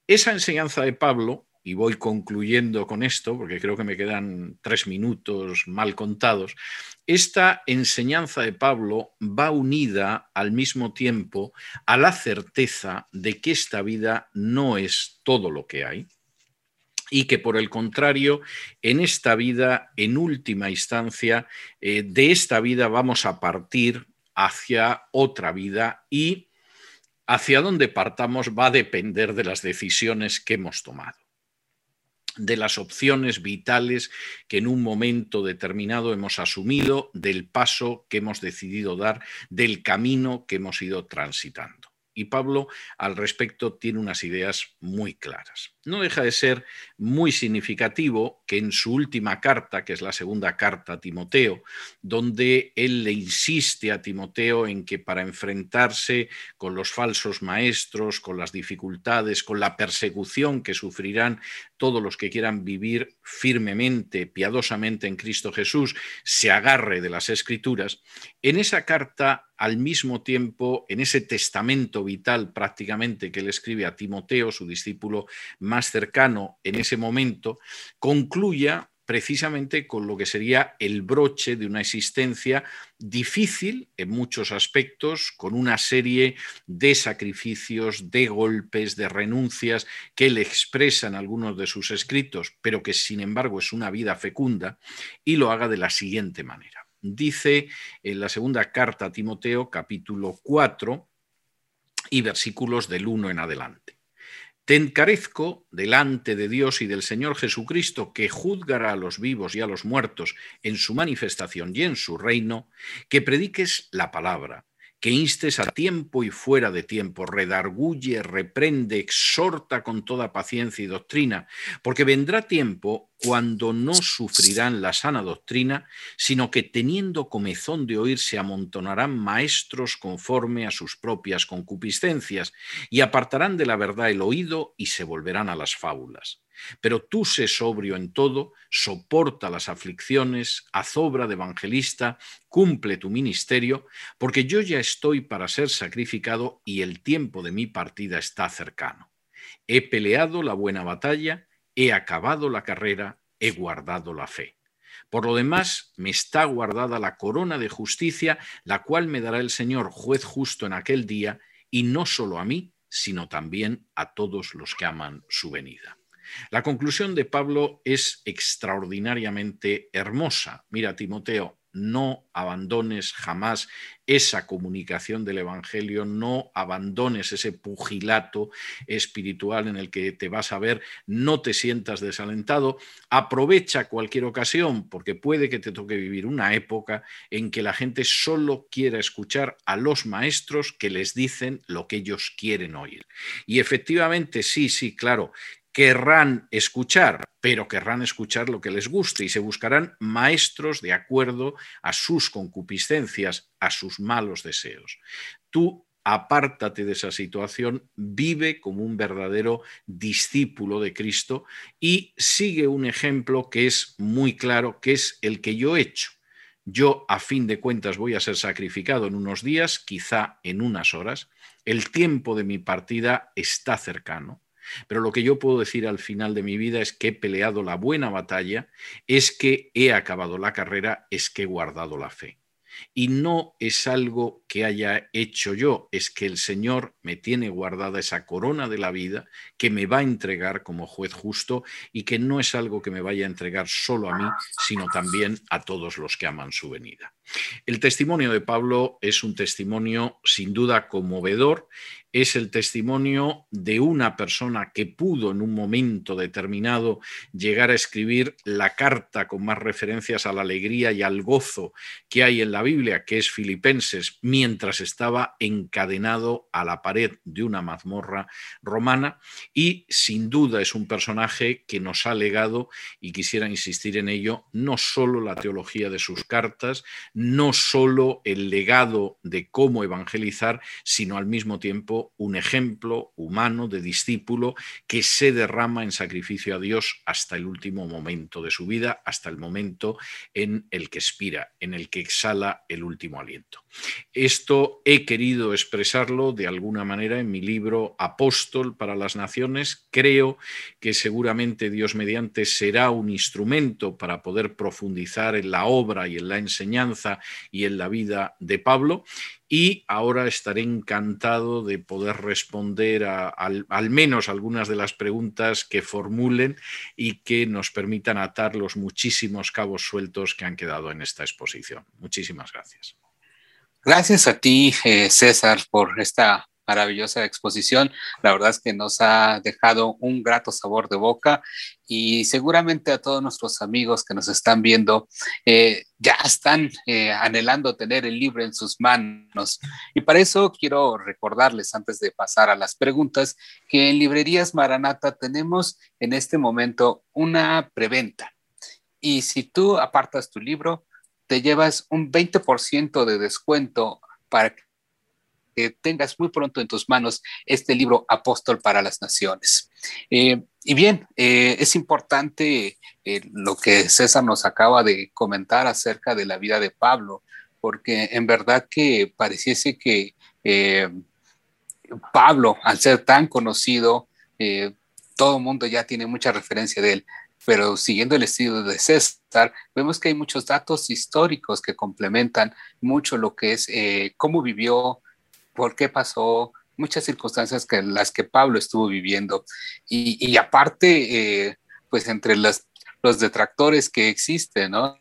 Esa enseñanza de Pablo y voy concluyendo con esto, porque creo que me quedan tres minutos mal contados, esta enseñanza de Pablo va unida al mismo tiempo a la certeza de que esta vida no es todo lo que hay y que por el contrario, en esta vida, en última instancia, eh, de esta vida vamos a partir hacia otra vida y hacia dónde partamos va a depender de las decisiones que hemos tomado de las opciones vitales que en un momento determinado hemos asumido, del paso que hemos decidido dar, del camino que hemos ido transitando. Y Pablo al respecto tiene unas ideas muy claras. No deja de ser muy significativo que en su última carta, que es la segunda carta a Timoteo, donde él le insiste a Timoteo en que para enfrentarse con los falsos maestros, con las dificultades, con la persecución que sufrirán todos los que quieran vivir firmemente, piadosamente en Cristo Jesús, se agarre de las escrituras, en esa carta, al mismo tiempo, en ese testamento vital prácticamente que él escribe a Timoteo, su discípulo cercano en ese momento, concluya precisamente con lo que sería el broche de una existencia difícil en muchos aspectos, con una serie de sacrificios, de golpes, de renuncias que él expresa en algunos de sus escritos, pero que sin embargo es una vida fecunda, y lo haga de la siguiente manera. Dice en la segunda carta a Timoteo, capítulo 4 y versículos del 1 en adelante. Te encarezco delante de Dios y del Señor Jesucristo, que juzgará a los vivos y a los muertos en su manifestación y en su reino, que prediques la palabra, que instes a tiempo y fuera de tiempo, redarguye, reprende, exhorta con toda paciencia y doctrina, porque vendrá tiempo cuando no sufrirán la sana doctrina, sino que teniendo comezón de oír se amontonarán maestros conforme a sus propias concupiscencias, y apartarán de la verdad el oído y se volverán a las fábulas. Pero tú sé sobrio en todo, soporta las aflicciones, haz obra de evangelista, cumple tu ministerio, porque yo ya estoy para ser sacrificado y el tiempo de mi partida está cercano. He peleado la buena batalla, he acabado la carrera, he guardado la fe. Por lo demás, me está guardada la corona de justicia, la cual me dará el Señor, juez justo en aquel día, y no solo a mí, sino también a todos los que aman su venida. La conclusión de Pablo es extraordinariamente hermosa. Mira, Timoteo, no abandones jamás esa comunicación del Evangelio, no abandones ese pugilato espiritual en el que te vas a ver, no te sientas desalentado, aprovecha cualquier ocasión, porque puede que te toque vivir una época en que la gente solo quiera escuchar a los maestros que les dicen lo que ellos quieren oír. Y efectivamente, sí, sí, claro, querrán escuchar, pero querrán escuchar lo que les guste y se buscarán maestros de acuerdo a sus concupiscencias, a sus malos deseos. Tú apártate de esa situación, vive como un verdadero discípulo de Cristo y sigue un ejemplo que es muy claro, que es el que yo he hecho. Yo, a fin de cuentas, voy a ser sacrificado en unos días, quizá en unas horas. El tiempo de mi partida está cercano Pero lo que yo puedo decir al final de mi vida es que he peleado la buena batalla, es que he acabado la carrera, es que he guardado la fe. Y no es algo que haya hecho yo, es que el Señor me tiene guardada esa corona de la vida que me va a entregar como juez justo y que no es algo que me vaya a entregar solo a mí, sino también a todos los que aman su venida. El testimonio de Pablo es un testimonio sin duda conmovedor es el testimonio de una persona que pudo en un momento determinado llegar a escribir la carta con más referencias a la alegría y al gozo que hay en la Biblia, que es Filipenses, mientras estaba encadenado a la pared de una mazmorra romana. Y sin duda es un personaje que nos ha legado, y quisiera insistir en ello, no solo la teología de sus cartas, no solo el legado de cómo evangelizar, sino al mismo tiempo un ejemplo humano de discípulo que se derrama en sacrificio a Dios hasta el último momento de su vida, hasta el momento en el que expira, en el que exhala el último aliento. Esto he querido expresarlo de alguna manera en mi libro Apóstol para las Naciones. Creo que seguramente Dios mediante será un instrumento para poder profundizar en la obra y en la enseñanza y en la vida de Pablo y ahora estaré encantado de poder responder a, al, menos algunas de las preguntas que formulen y que nos permitan atar los muchísimos cabos sueltos que han quedado en esta exposición. Muchísimas gracias. Gracias a ti, eh, César, por esta maravillosa exposición. La verdad es que nos ha dejado un grato sabor de boca y seguramente a todos nuestros amigos que nos están viendo eh, ya están eh, anhelando tener el libro en sus manos. Y para eso quiero recordarles, antes de pasar a las preguntas, que en Librerías Maranata tenemos en este momento una preventa. Y si tú apartas tu libro, te llevas un 20% de descuento para que tengas muy pronto en tus manos este libro Apóstol para las Naciones. Eh, y bien, eh, es importante eh, lo que César nos acaba de comentar acerca de la vida de Pablo, porque en verdad que pareciese que Pablo, al ser tan conocido, todo el mundo ya tiene mucha referencia de él, pero siguiendo el estilo de César, vemos que hay muchos datos históricos que complementan mucho lo que es cómo vivió por qué pasó, muchas circunstancias que las que Pablo estuvo viviendo. Y, aparte, eh, pues entre los, los detractores que existen, ¿no?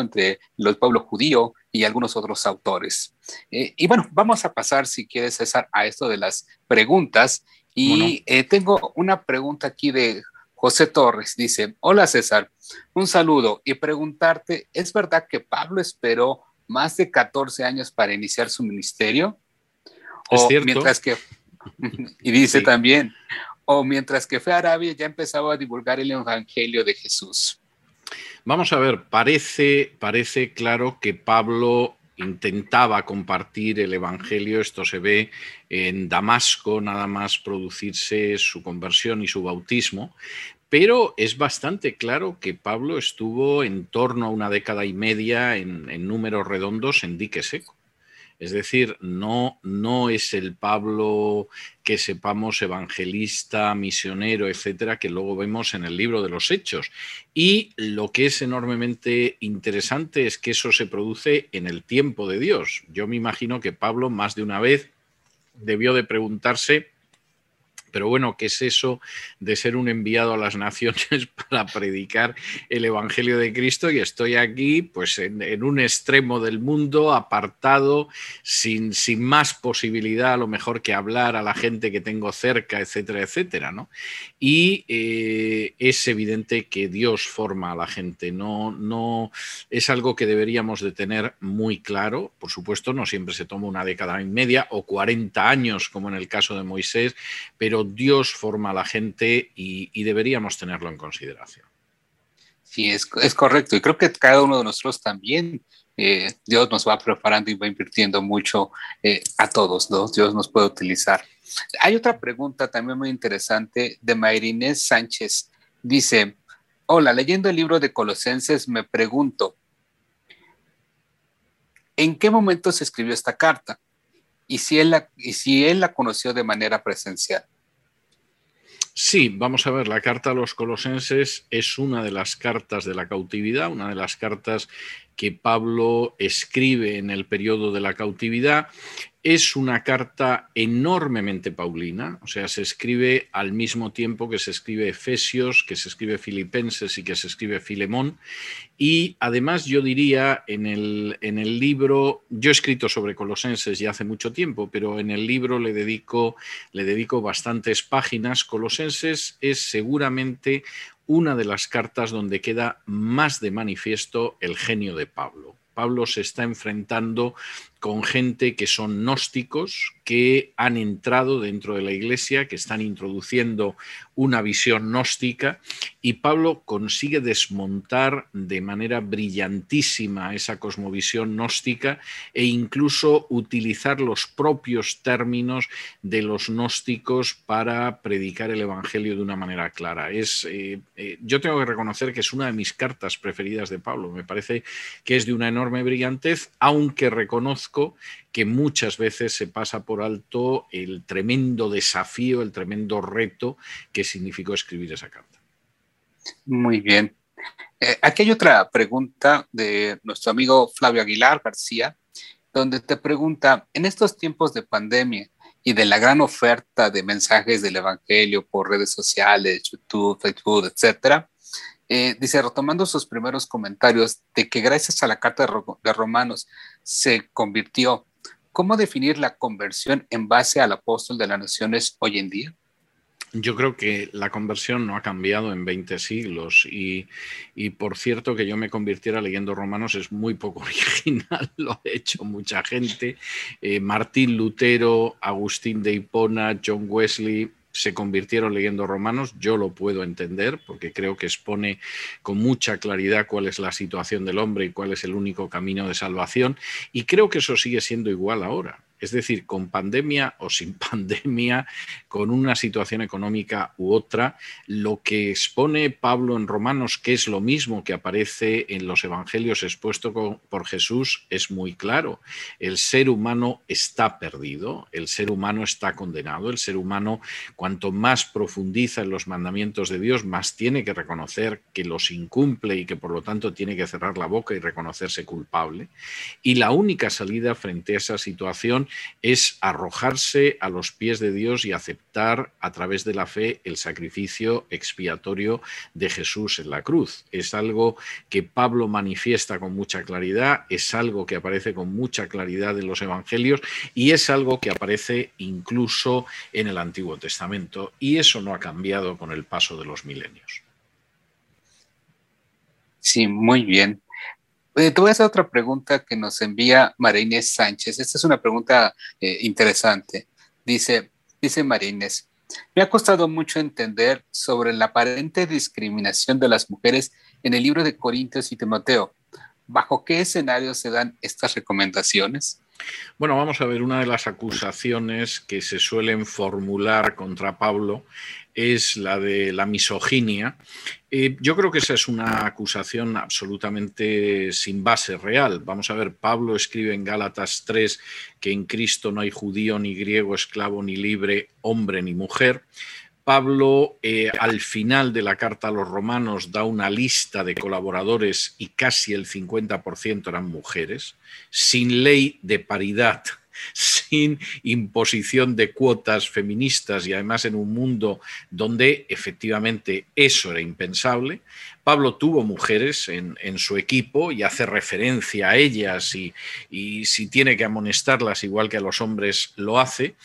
entre los pueblos judío y algunos otros autores. Eh, y bueno, vamos a pasar, si quieres, César, a esto de las preguntas. Y eh, tengo una pregunta aquí de José Torres. Dice, hola César, un saludo y preguntarte, ¿es verdad que Pablo esperó más de 14 años para iniciar su ministerio? O mientras que, [laughs] y dice también, o mientras que fue a Arabia ya empezaba a divulgar el Evangelio de Jesús. Vamos a ver, parece, parece claro que Pablo intentaba compartir el Evangelio, esto se ve en Damasco, nada más producirse su conversión y su bautismo, pero es bastante claro que Pablo estuvo en torno a una década y media en, en números redondos en dique seco. Es decir, no, no es el Pablo que sepamos evangelista, misionero, etcétera, que luego vemos en el libro de los Hechos. Y lo que es enormemente interesante es que eso se produce en el tiempo de Dios. Yo me imagino que Pablo más de una vez debió de preguntarse pero bueno, ¿qué es eso de ser un enviado a las naciones [laughs] para predicar el Evangelio de Cristo? Y estoy aquí, pues, en, un extremo del mundo, apartado, sin, sin, más posibilidad a lo mejor que hablar a la gente que tengo cerca, etcétera, etcétera, ¿no? Y eh, es evidente que Dios forma a la gente, no, no es algo que deberíamos de tener muy claro. Por supuesto, no siempre se toma una década y media o 40 años, como en el caso de Moisés, pero Dios forma a la gente y, deberíamos tenerlo en consideración. Sí, es, correcto. Y creo que cada uno de nosotros también, eh, Dios nos va preparando y va invirtiendo mucho eh, a todos, ¿no? Dios nos puede utilizar. Hay otra pregunta también muy interesante de Mayrinés Sánchez. Dice, hola, leyendo el libro de Colosenses me pregunto, ¿en qué momento se escribió esta carta? Y si él y si él la conoció de manera presencial. Sí, vamos a ver, la carta a los colosenses es una de las cartas de la cautividad, una de las cartas que Pablo escribe en el periodo de la cautividad es una carta enormemente paulina, o sea, se escribe al mismo tiempo que se escribe Efesios, que se escribe Filipenses y que se escribe Filemón. Y además yo diría en el, en el libro, yo he escrito sobre Colosenses ya hace mucho tiempo, pero en el libro le dedico, le dedico bastantes páginas. Colosenses es seguramente una de las cartas donde queda más de manifiesto el genio de Pablo. Pablo se está enfrentando con gente que son gnósticos, que han entrado dentro de la iglesia, que están introduciendo una visión gnóstica, y Pablo consigue desmontar de manera brillantísima esa cosmovisión gnóstica e incluso utilizar los propios términos de los gnósticos para predicar el Evangelio de una manera clara. Es, eh, eh, yo tengo que reconocer que es una de mis cartas preferidas de Pablo. Me parece que es de una enorme brillantez, aunque reconozco que muchas veces se pasa por alto el tremendo desafío, el tremendo reto que significó escribir esa carta. Muy bien. Eh, aquí hay otra pregunta de nuestro amigo Flavio Aguilar García, donde te pregunta, en estos tiempos de pandemia y de la gran oferta de mensajes del Evangelio por redes sociales, YouTube, Facebook, etcétera, eh, dice, retomando sus primeros comentarios de que gracias a la Carta de, Romanos se convirtió, ¿cómo definir la conversión en base al apóstol de las naciones hoy en día? Yo creo que la conversión no ha cambiado en 20 siglos y, por cierto que yo me convirtiera leyendo romanos es muy poco [laughs] original, lo ha hecho mucha gente. Eh, Martín Lutero, Agustín de Hipona, John Wesley, se convirtieron leyendo romanos, yo lo puedo entender porque creo que expone con mucha claridad cuál es la situación del hombre y cuál es el único camino de salvación y creo que eso sigue siendo igual ahora. Es decir, con pandemia o sin [laughs] pandemia, con una situación económica u otra, lo que expone Pablo en Romanos, que es lo mismo que aparece en los evangelios expuesto por Jesús, es muy claro. El ser humano está perdido, el ser humano está condenado, el ser humano cuanto más profundiza en los mandamientos de Dios, más tiene que reconocer que los incumple y que por lo tanto tiene que cerrar la boca y reconocerse culpable. Y la única salida frente a esa situación es arrojarse a los pies de Dios y aceptar a través de la fe el sacrificio expiatorio de Jesús en la cruz. Es algo que Pablo manifiesta con mucha claridad, es algo que aparece con mucha claridad en los evangelios y es algo que aparece incluso en el Antiguo Testamento. Y eso no ha cambiado con el paso de los milenios. Sí, muy bien. Te voy a hacer otra pregunta que nos envía María Sánchez. Esta es una pregunta eh, interesante. Dice, dice María me ha costado mucho entender sobre la aparente discriminación de las mujeres en el libro de Corintios y Timoteo. ¿Bajo qué escenario se dan estas recomendaciones? Bueno, vamos a ver, una de las acusaciones que se suelen formular contra Pablo es la de la misoginia. Eh, yo creo que esa es una acusación absolutamente sin base real. Vamos a ver, Pablo escribe en Gálatas 3 que en Cristo no hay judío, ni griego, esclavo, ni libre, hombre, ni mujer. Pablo eh, al final de la carta a los romanos da una lista de colaboradores y casi el 50% eran mujeres, sin ley de paridad [laughs] sin imposición de cuotas feministas y además en un mundo donde efectivamente eso era impensable, Pablo tuvo mujeres en, su equipo y hace referencia a ellas y, si tiene que amonestarlas igual que a los hombres lo hace.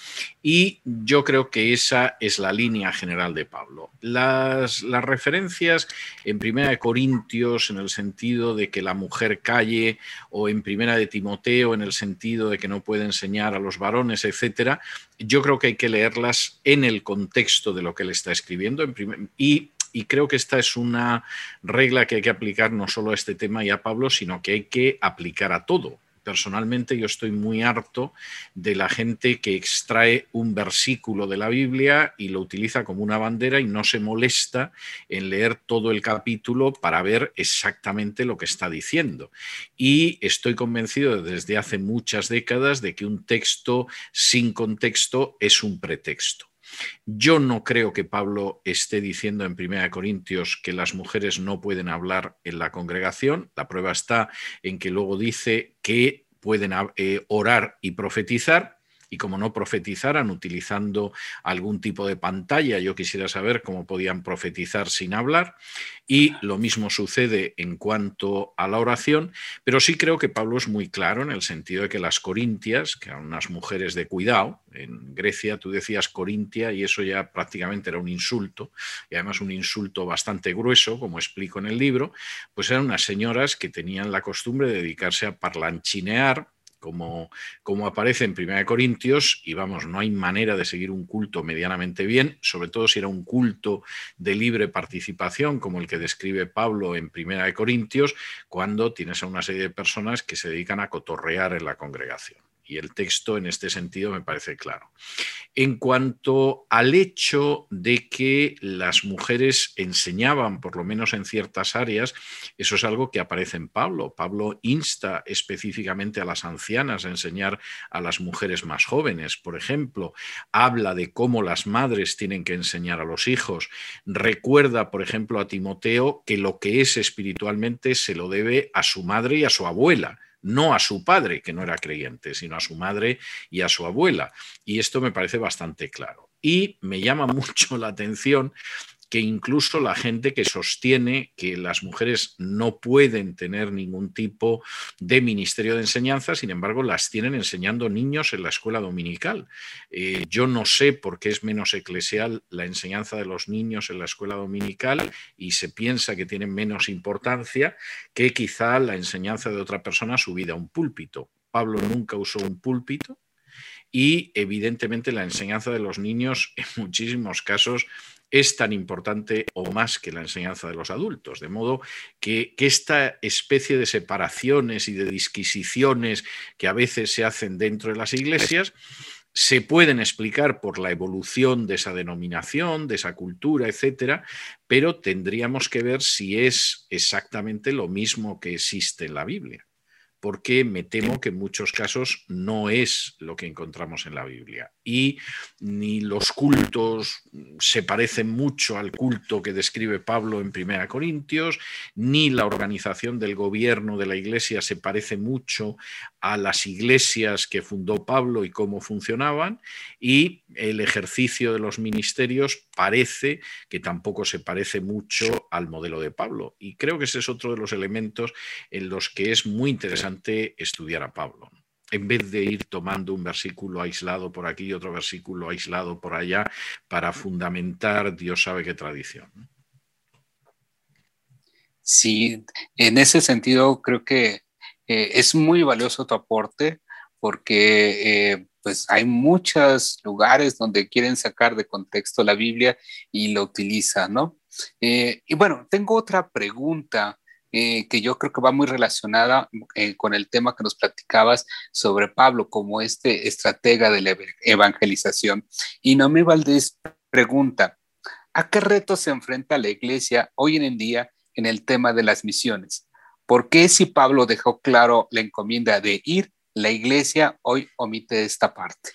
Y yo creo que esa es la línea general de Pablo. Las, las referencias en Primera de Corintios en el sentido de que la mujer calle o en Primera de Timoteo en el sentido de que no puede enseñar a los varones, etcétera, yo creo que hay que leerlas en el contexto de lo que él está escribiendo y y creo que esta es una regla que hay que aplicar no solo a este tema y a Pablo, sino que hay que aplicar a todo. Personalmente yo estoy muy harto de la gente que extrae un versículo de la Biblia y lo utiliza como una bandera y no se molesta en leer todo el capítulo para ver exactamente lo que está diciendo. Y estoy convencido desde hace muchas décadas de que un texto sin contexto es un pretexto. Yo no creo que Pablo esté diciendo en 1 Corintios que las mujeres no pueden hablar en la congregación. La prueba está en que luego dice que pueden eh, orar y profetizar y como no profetizaran utilizando algún tipo de pantalla, yo quisiera saber cómo podían profetizar sin hablar. Y lo mismo sucede en cuanto a la oración, pero sí creo que Pablo es muy claro en el sentido de que las corintias, que eran unas mujeres de cuidado, en Grecia tú decías corintia y eso ya prácticamente era un insulto, y además un insulto bastante grueso, como explico en el libro, pues eran unas señoras que tenían la costumbre de dedicarse a parlanchinear como, como aparece en 1 Corintios, y vamos, no hay manera de seguir un culto medianamente bien, sobre todo si era un culto de libre participación, como el que describe Pablo en 1 Corintios, cuando tienes a una serie de personas que se dedican a cotorrear en la congregación y el texto en este sentido me parece claro. En cuanto al hecho de que las mujeres enseñaban, por lo menos en ciertas áreas, eso es algo que aparece en Pablo. Pablo insta específicamente a las ancianas a enseñar a las mujeres más jóvenes, por ejemplo, habla de cómo las madres tienen que enseñar a los hijos, recuerda, por ejemplo, a Timoteo que lo que es espiritualmente se lo debe a su madre y a su abuela no a su padre, que no era creyente, sino a su madre y a su abuela. Y esto me parece bastante claro. Y me llama [laughs] mucho la atención que incluso la gente que sostiene que las mujeres no pueden tener ningún tipo de ministerio de enseñanza, sin embargo, las tienen enseñando niños en la escuela dominical. Eh, yo no sé por qué es menos eclesial la enseñanza de los niños en la escuela dominical y se piensa que tienen menos importancia que quizá la enseñanza de otra persona subida a un púlpito. Pablo nunca usó un púlpito, y evidentemente la enseñanza de los niños en muchísimos casos es tan importante o más que la enseñanza de los adultos. De modo que, esta especie de separaciones y de disquisiciones que a veces se hacen dentro de las iglesias se pueden explicar por la evolución de esa denominación, de esa cultura, etcétera, pero tendríamos que ver si es exactamente lo mismo que existe en la Biblia porque me temo que en muchos casos no es lo que encontramos en la Biblia. Y ni los cultos se parecen mucho al culto que describe Pablo en Primera Corintios, ni la organización del gobierno de la Iglesia se parece mucho a las iglesias que fundó Pablo y cómo funcionaban, y el ejercicio de los ministerios parece que tampoco se parece mucho al modelo de Pablo. Y creo que ese es otro de los elementos en los que es muy interesante estudiar a Pablo en vez de ir tomando un versículo aislado por aquí y otro versículo aislado por allá para fundamentar Dios sabe qué tradición. Sí, en ese sentido creo que eh, es muy valioso tu aporte porque eh, pues hay muchos lugares donde quieren sacar de contexto la Biblia y lo utilizan, ¿no? Eh, y bueno, tengo otra pregunta que yo creo que va muy relacionada con el tema que nos platicabas sobre Pablo como este estratega de la evangelización. Y Noemí Valdés pregunta, ¿a qué retos se enfrenta la iglesia hoy en día en el tema de las misiones? ¿Por qué si Pablo dejó claro la encomienda de ir, la iglesia hoy omite esta parte?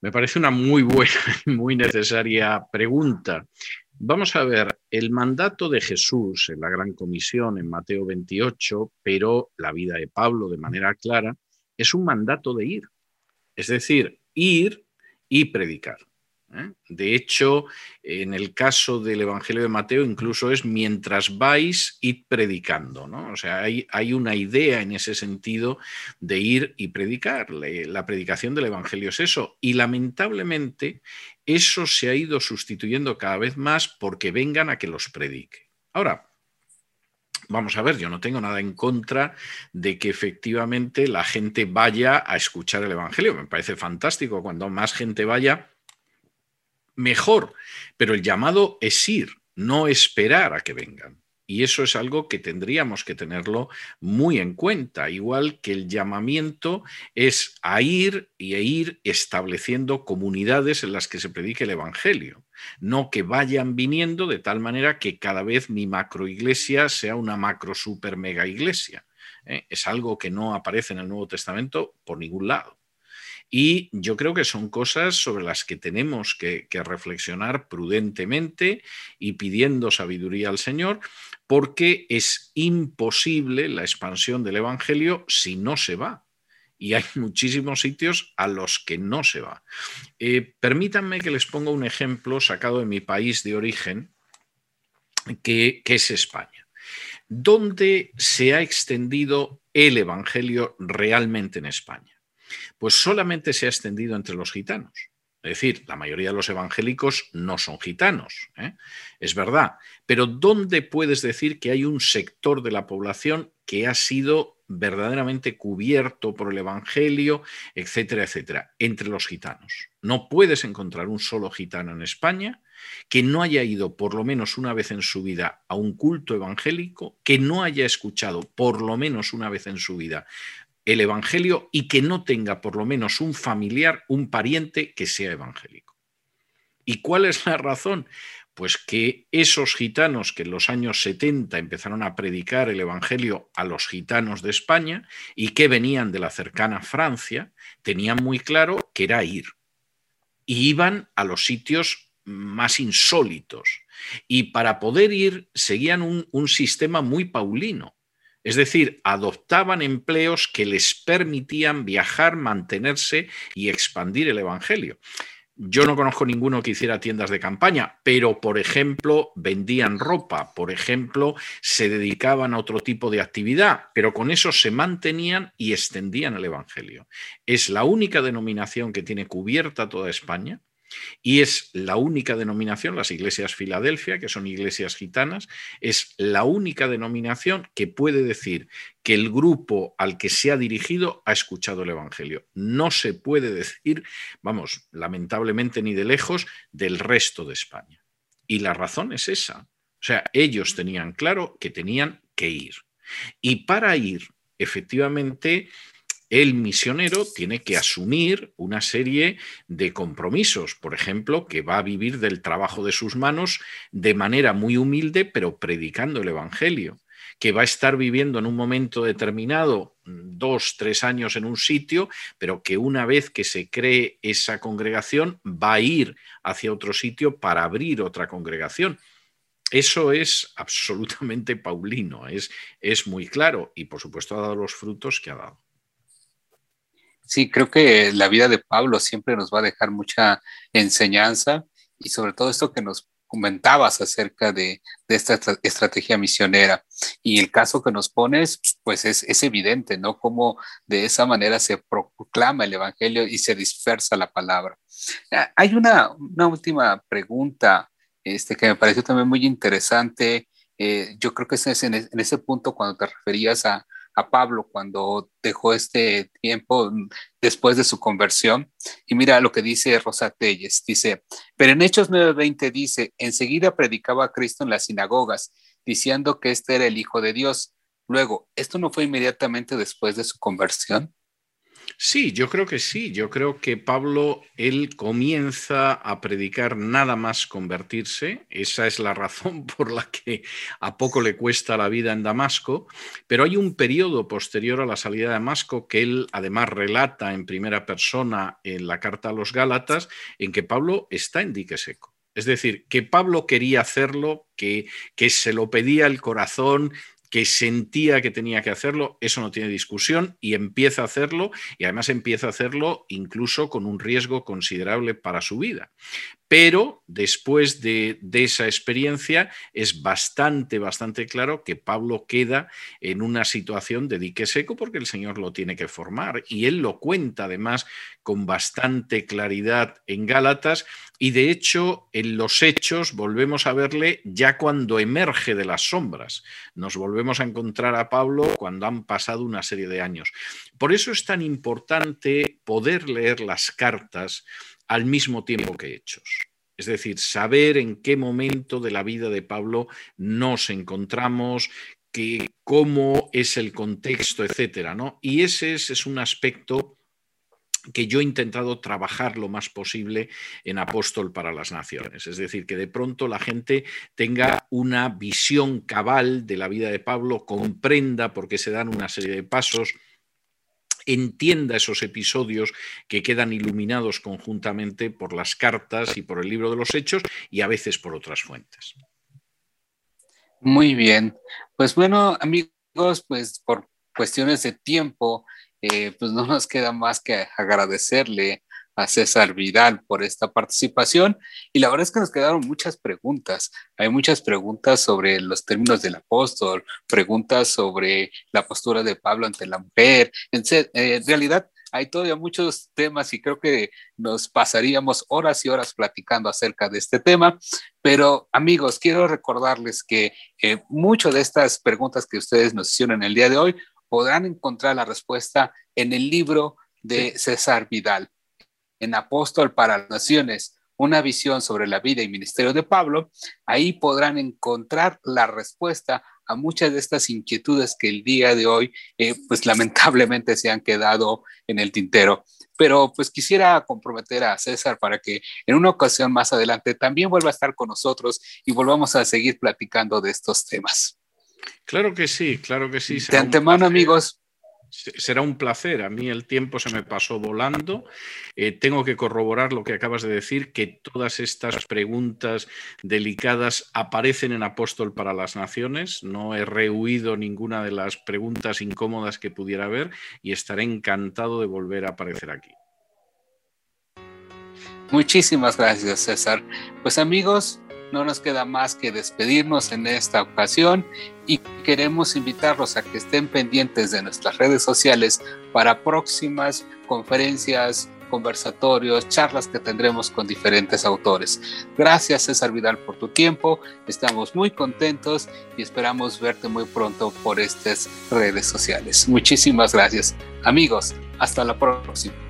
Me parece una muy buena y muy necesaria pregunta. Vamos a ver, el mandato de Jesús en la Gran Comisión en Mateo 28, pero la vida de Pablo de manera clara, es un mandato de ir. Es decir, ir y predicar. ¿Eh? De hecho, en el caso del Evangelio de Mateo, incluso es mientras vais, id predicando. O sea, hay, hay, una idea en ese sentido de ir y predicar. La predicación del Evangelio es eso. Y lamentablemente, eso se ha ido sustituyendo cada vez más porque vengan a que los predique. Ahora, Vamos a ver, yo no tengo nada en contra de que efectivamente la gente vaya a escuchar el Evangelio. Me parece fantástico cuando más gente vaya mejor, pero el llamado es ir, no esperar a que vengan. Y eso es algo que tendríamos que tenerlo muy en cuenta, igual que el llamamiento es a ir y a ir estableciendo comunidades en las que se predique el Evangelio, no que vayan viniendo de tal manera que cada vez mi macroiglesia sea una macro super mega iglesia. ¿eh? Es algo que no aparece en el Nuevo Testamento por ningún lado. Y yo creo que son cosas sobre las que tenemos que, reflexionar prudentemente y pidiendo sabiduría al Señor, porque es imposible la expansión del Evangelio si no se va y hay [laughs] muchísimos sitios a los que no se va. Eh, permítanme que les ponga un ejemplo sacado de mi país de origen, que, que es España. ¿Dónde se ha extendido el Evangelio realmente en España? Pues solamente se ha extendido entre los gitanos. Es decir, la mayoría de los evangélicos no son gitanos, ¿eh? es verdad, pero ¿dónde puedes decir que hay un sector de la población que ha sido verdaderamente cubierto por el Evangelio, etcétera, etcétera, entre los gitanos? No puedes encontrar un solo gitano en España que no haya ido por lo menos una vez en su vida a un culto evangélico, que no haya escuchado por lo menos una vez en su vida el Evangelio y que no tenga por lo menos un familiar, un pariente que sea evangélico. ¿Y cuál es la razón? Pues que esos gitanos que en los años 70 empezaron a predicar el Evangelio a los gitanos de España y que venían de la cercana Francia, tenían muy claro que era ir. Y iban a los sitios más insólitos. Y para poder ir seguían un, un sistema muy paulino. Es decir, adoptaban empleos que les permitían viajar, mantenerse y expandir el Evangelio. Yo no conozco ninguno que hiciera tiendas de campaña, pero por ejemplo vendían ropa, por ejemplo se dedicaban a otro tipo de actividad, pero con eso se mantenían y extendían el Evangelio. Es la única denominación que tiene cubierta toda España y es la única denominación, las iglesias Filadelfia, que son iglesias gitanas, es la única denominación que puede decir que el grupo al que se ha dirigido ha escuchado el Evangelio. No se puede decir, vamos, lamentablemente ni de lejos, del resto de España. Y la razón es esa. O sea, ellos tenían claro que tenían que ir. Y para ir, efectivamente, el misionero tiene que asumir una serie de compromisos, por ejemplo, que va a vivir del trabajo de sus manos de manera muy humilde, pero predicando el Evangelio, que va a estar viviendo en un momento determinado dos, tres años en un sitio, pero que una vez que se cree esa congregación va a ir hacia otro sitio para abrir otra congregación. Eso es absolutamente paulino, es, es muy claro y por supuesto ha dado los frutos que ha dado. Sí, creo que la vida de Pablo siempre nos va a dejar mucha enseñanza y sobre todo esto que nos comentabas acerca de, esta estrategia misionera. Y el caso que nos pones, pues es, evidente, ¿no? Cómo de esa manera se proclama el Evangelio y se dispersa la palabra. Ah, hay una, última pregunta este, que me pareció también muy interesante. Eh, yo creo que es en ese punto cuando te referías a, a Pablo cuando dejó este tiempo después de su conversión. Y mira lo que dice Rosa Telles, dice, pero en Hechos 9:20 dice, enseguida predicaba a Cristo en las sinagogas, diciendo que este era el Hijo de Dios. Luego, ¿esto no fue inmediatamente después de su conversión? Sí, yo creo que sí. Yo creo que Pablo, él comienza a predicar nada más convertirse. Esa es la razón [laughs] por la que a poco le cuesta la vida en Damasco. Pero hay un periodo posterior a la salida de Damasco que él además relata en primera persona en la carta a los Gálatas, en que Pablo está en dique seco. Es decir, que Pablo quería hacerlo, que, que se lo pedía el corazón, que sentía que tenía que hacerlo, eso no tiene discusión y empieza a hacerlo y además empieza a hacerlo incluso con un riesgo considerable para su vida. Pero después de, esa experiencia es bastante, bastante claro que Pablo queda en una situación de dique seco porque el Señor lo tiene que formar. Y él lo cuenta además con bastante claridad en Gálatas. Y de hecho, en los hechos volvemos a verle ya cuando emerge de las sombras. Nos volvemos a encontrar a Pablo cuando han pasado una serie de años. Por eso es tan importante poder leer las cartas al mismo tiempo que hechos. Es decir, saber en qué momento de la vida de Pablo nos encontramos, que, cómo es el contexto, etcétera, ¿no? Y ese es, un aspecto que yo he intentado trabajar lo más posible en Apóstol para las Naciones. Es decir, que de pronto la gente tenga una visión cabal de la vida de Pablo, comprenda por qué se dan una serie de pasos entienda esos episodios que quedan iluminados conjuntamente por las cartas y por el libro de los hechos y a veces por otras fuentes. Muy bien. Pues bueno, amigos, pues por cuestiones de tiempo, eh, pues [laughs] no nos queda más que agradecerle a César Vidal por esta participación y la verdad es que nos quedaron muchas preguntas. Hay muchas preguntas sobre los términos del apóstol, preguntas sobre la postura de Pablo ante la mujer. En, en realidad hay todavía muchos temas y creo que nos pasaríamos horas y horas platicando acerca de este tema. Pero amigos, quiero recordarles que eh, muchas de estas preguntas que ustedes nos hicieron el día de hoy podrán encontrar la respuesta en el libro de César Vidal, en Apóstol para las Naciones, una visión sobre la vida y ministerio de Pablo. Ahí podrán encontrar la respuesta a muchas de estas inquietudes que el día de hoy, eh, pues lamentablemente se han quedado en el tintero. Pero pues quisiera comprometer a César para que en una ocasión más adelante también vuelva a estar con nosotros y volvamos a seguir platicando de estos temas. Claro que sí, claro que sí. De antemano, amigos, será un placer. A mí el tiempo se me pasó volando. Eh, tengo que corroborar lo que acabas de decir, que todas estas preguntas delicadas aparecen en Apóstol para las Naciones. No he rehuido ninguna de las preguntas incómodas que pudiera haber y estaré encantado de volver a aparecer aquí. Muchísimas gracias, César. Pues amigos, no nos queda más que despedirnos en esta ocasión y queremos invitarlos a que estén pendientes de nuestras redes sociales para próximas conferencias, conversatorios, charlas que tendremos con diferentes autores. Gracias César Vidal por tu tiempo, estamos muy contentos y esperamos verte muy pronto por estas redes sociales. Muchísimas gracias. Amigos, hasta la próxima.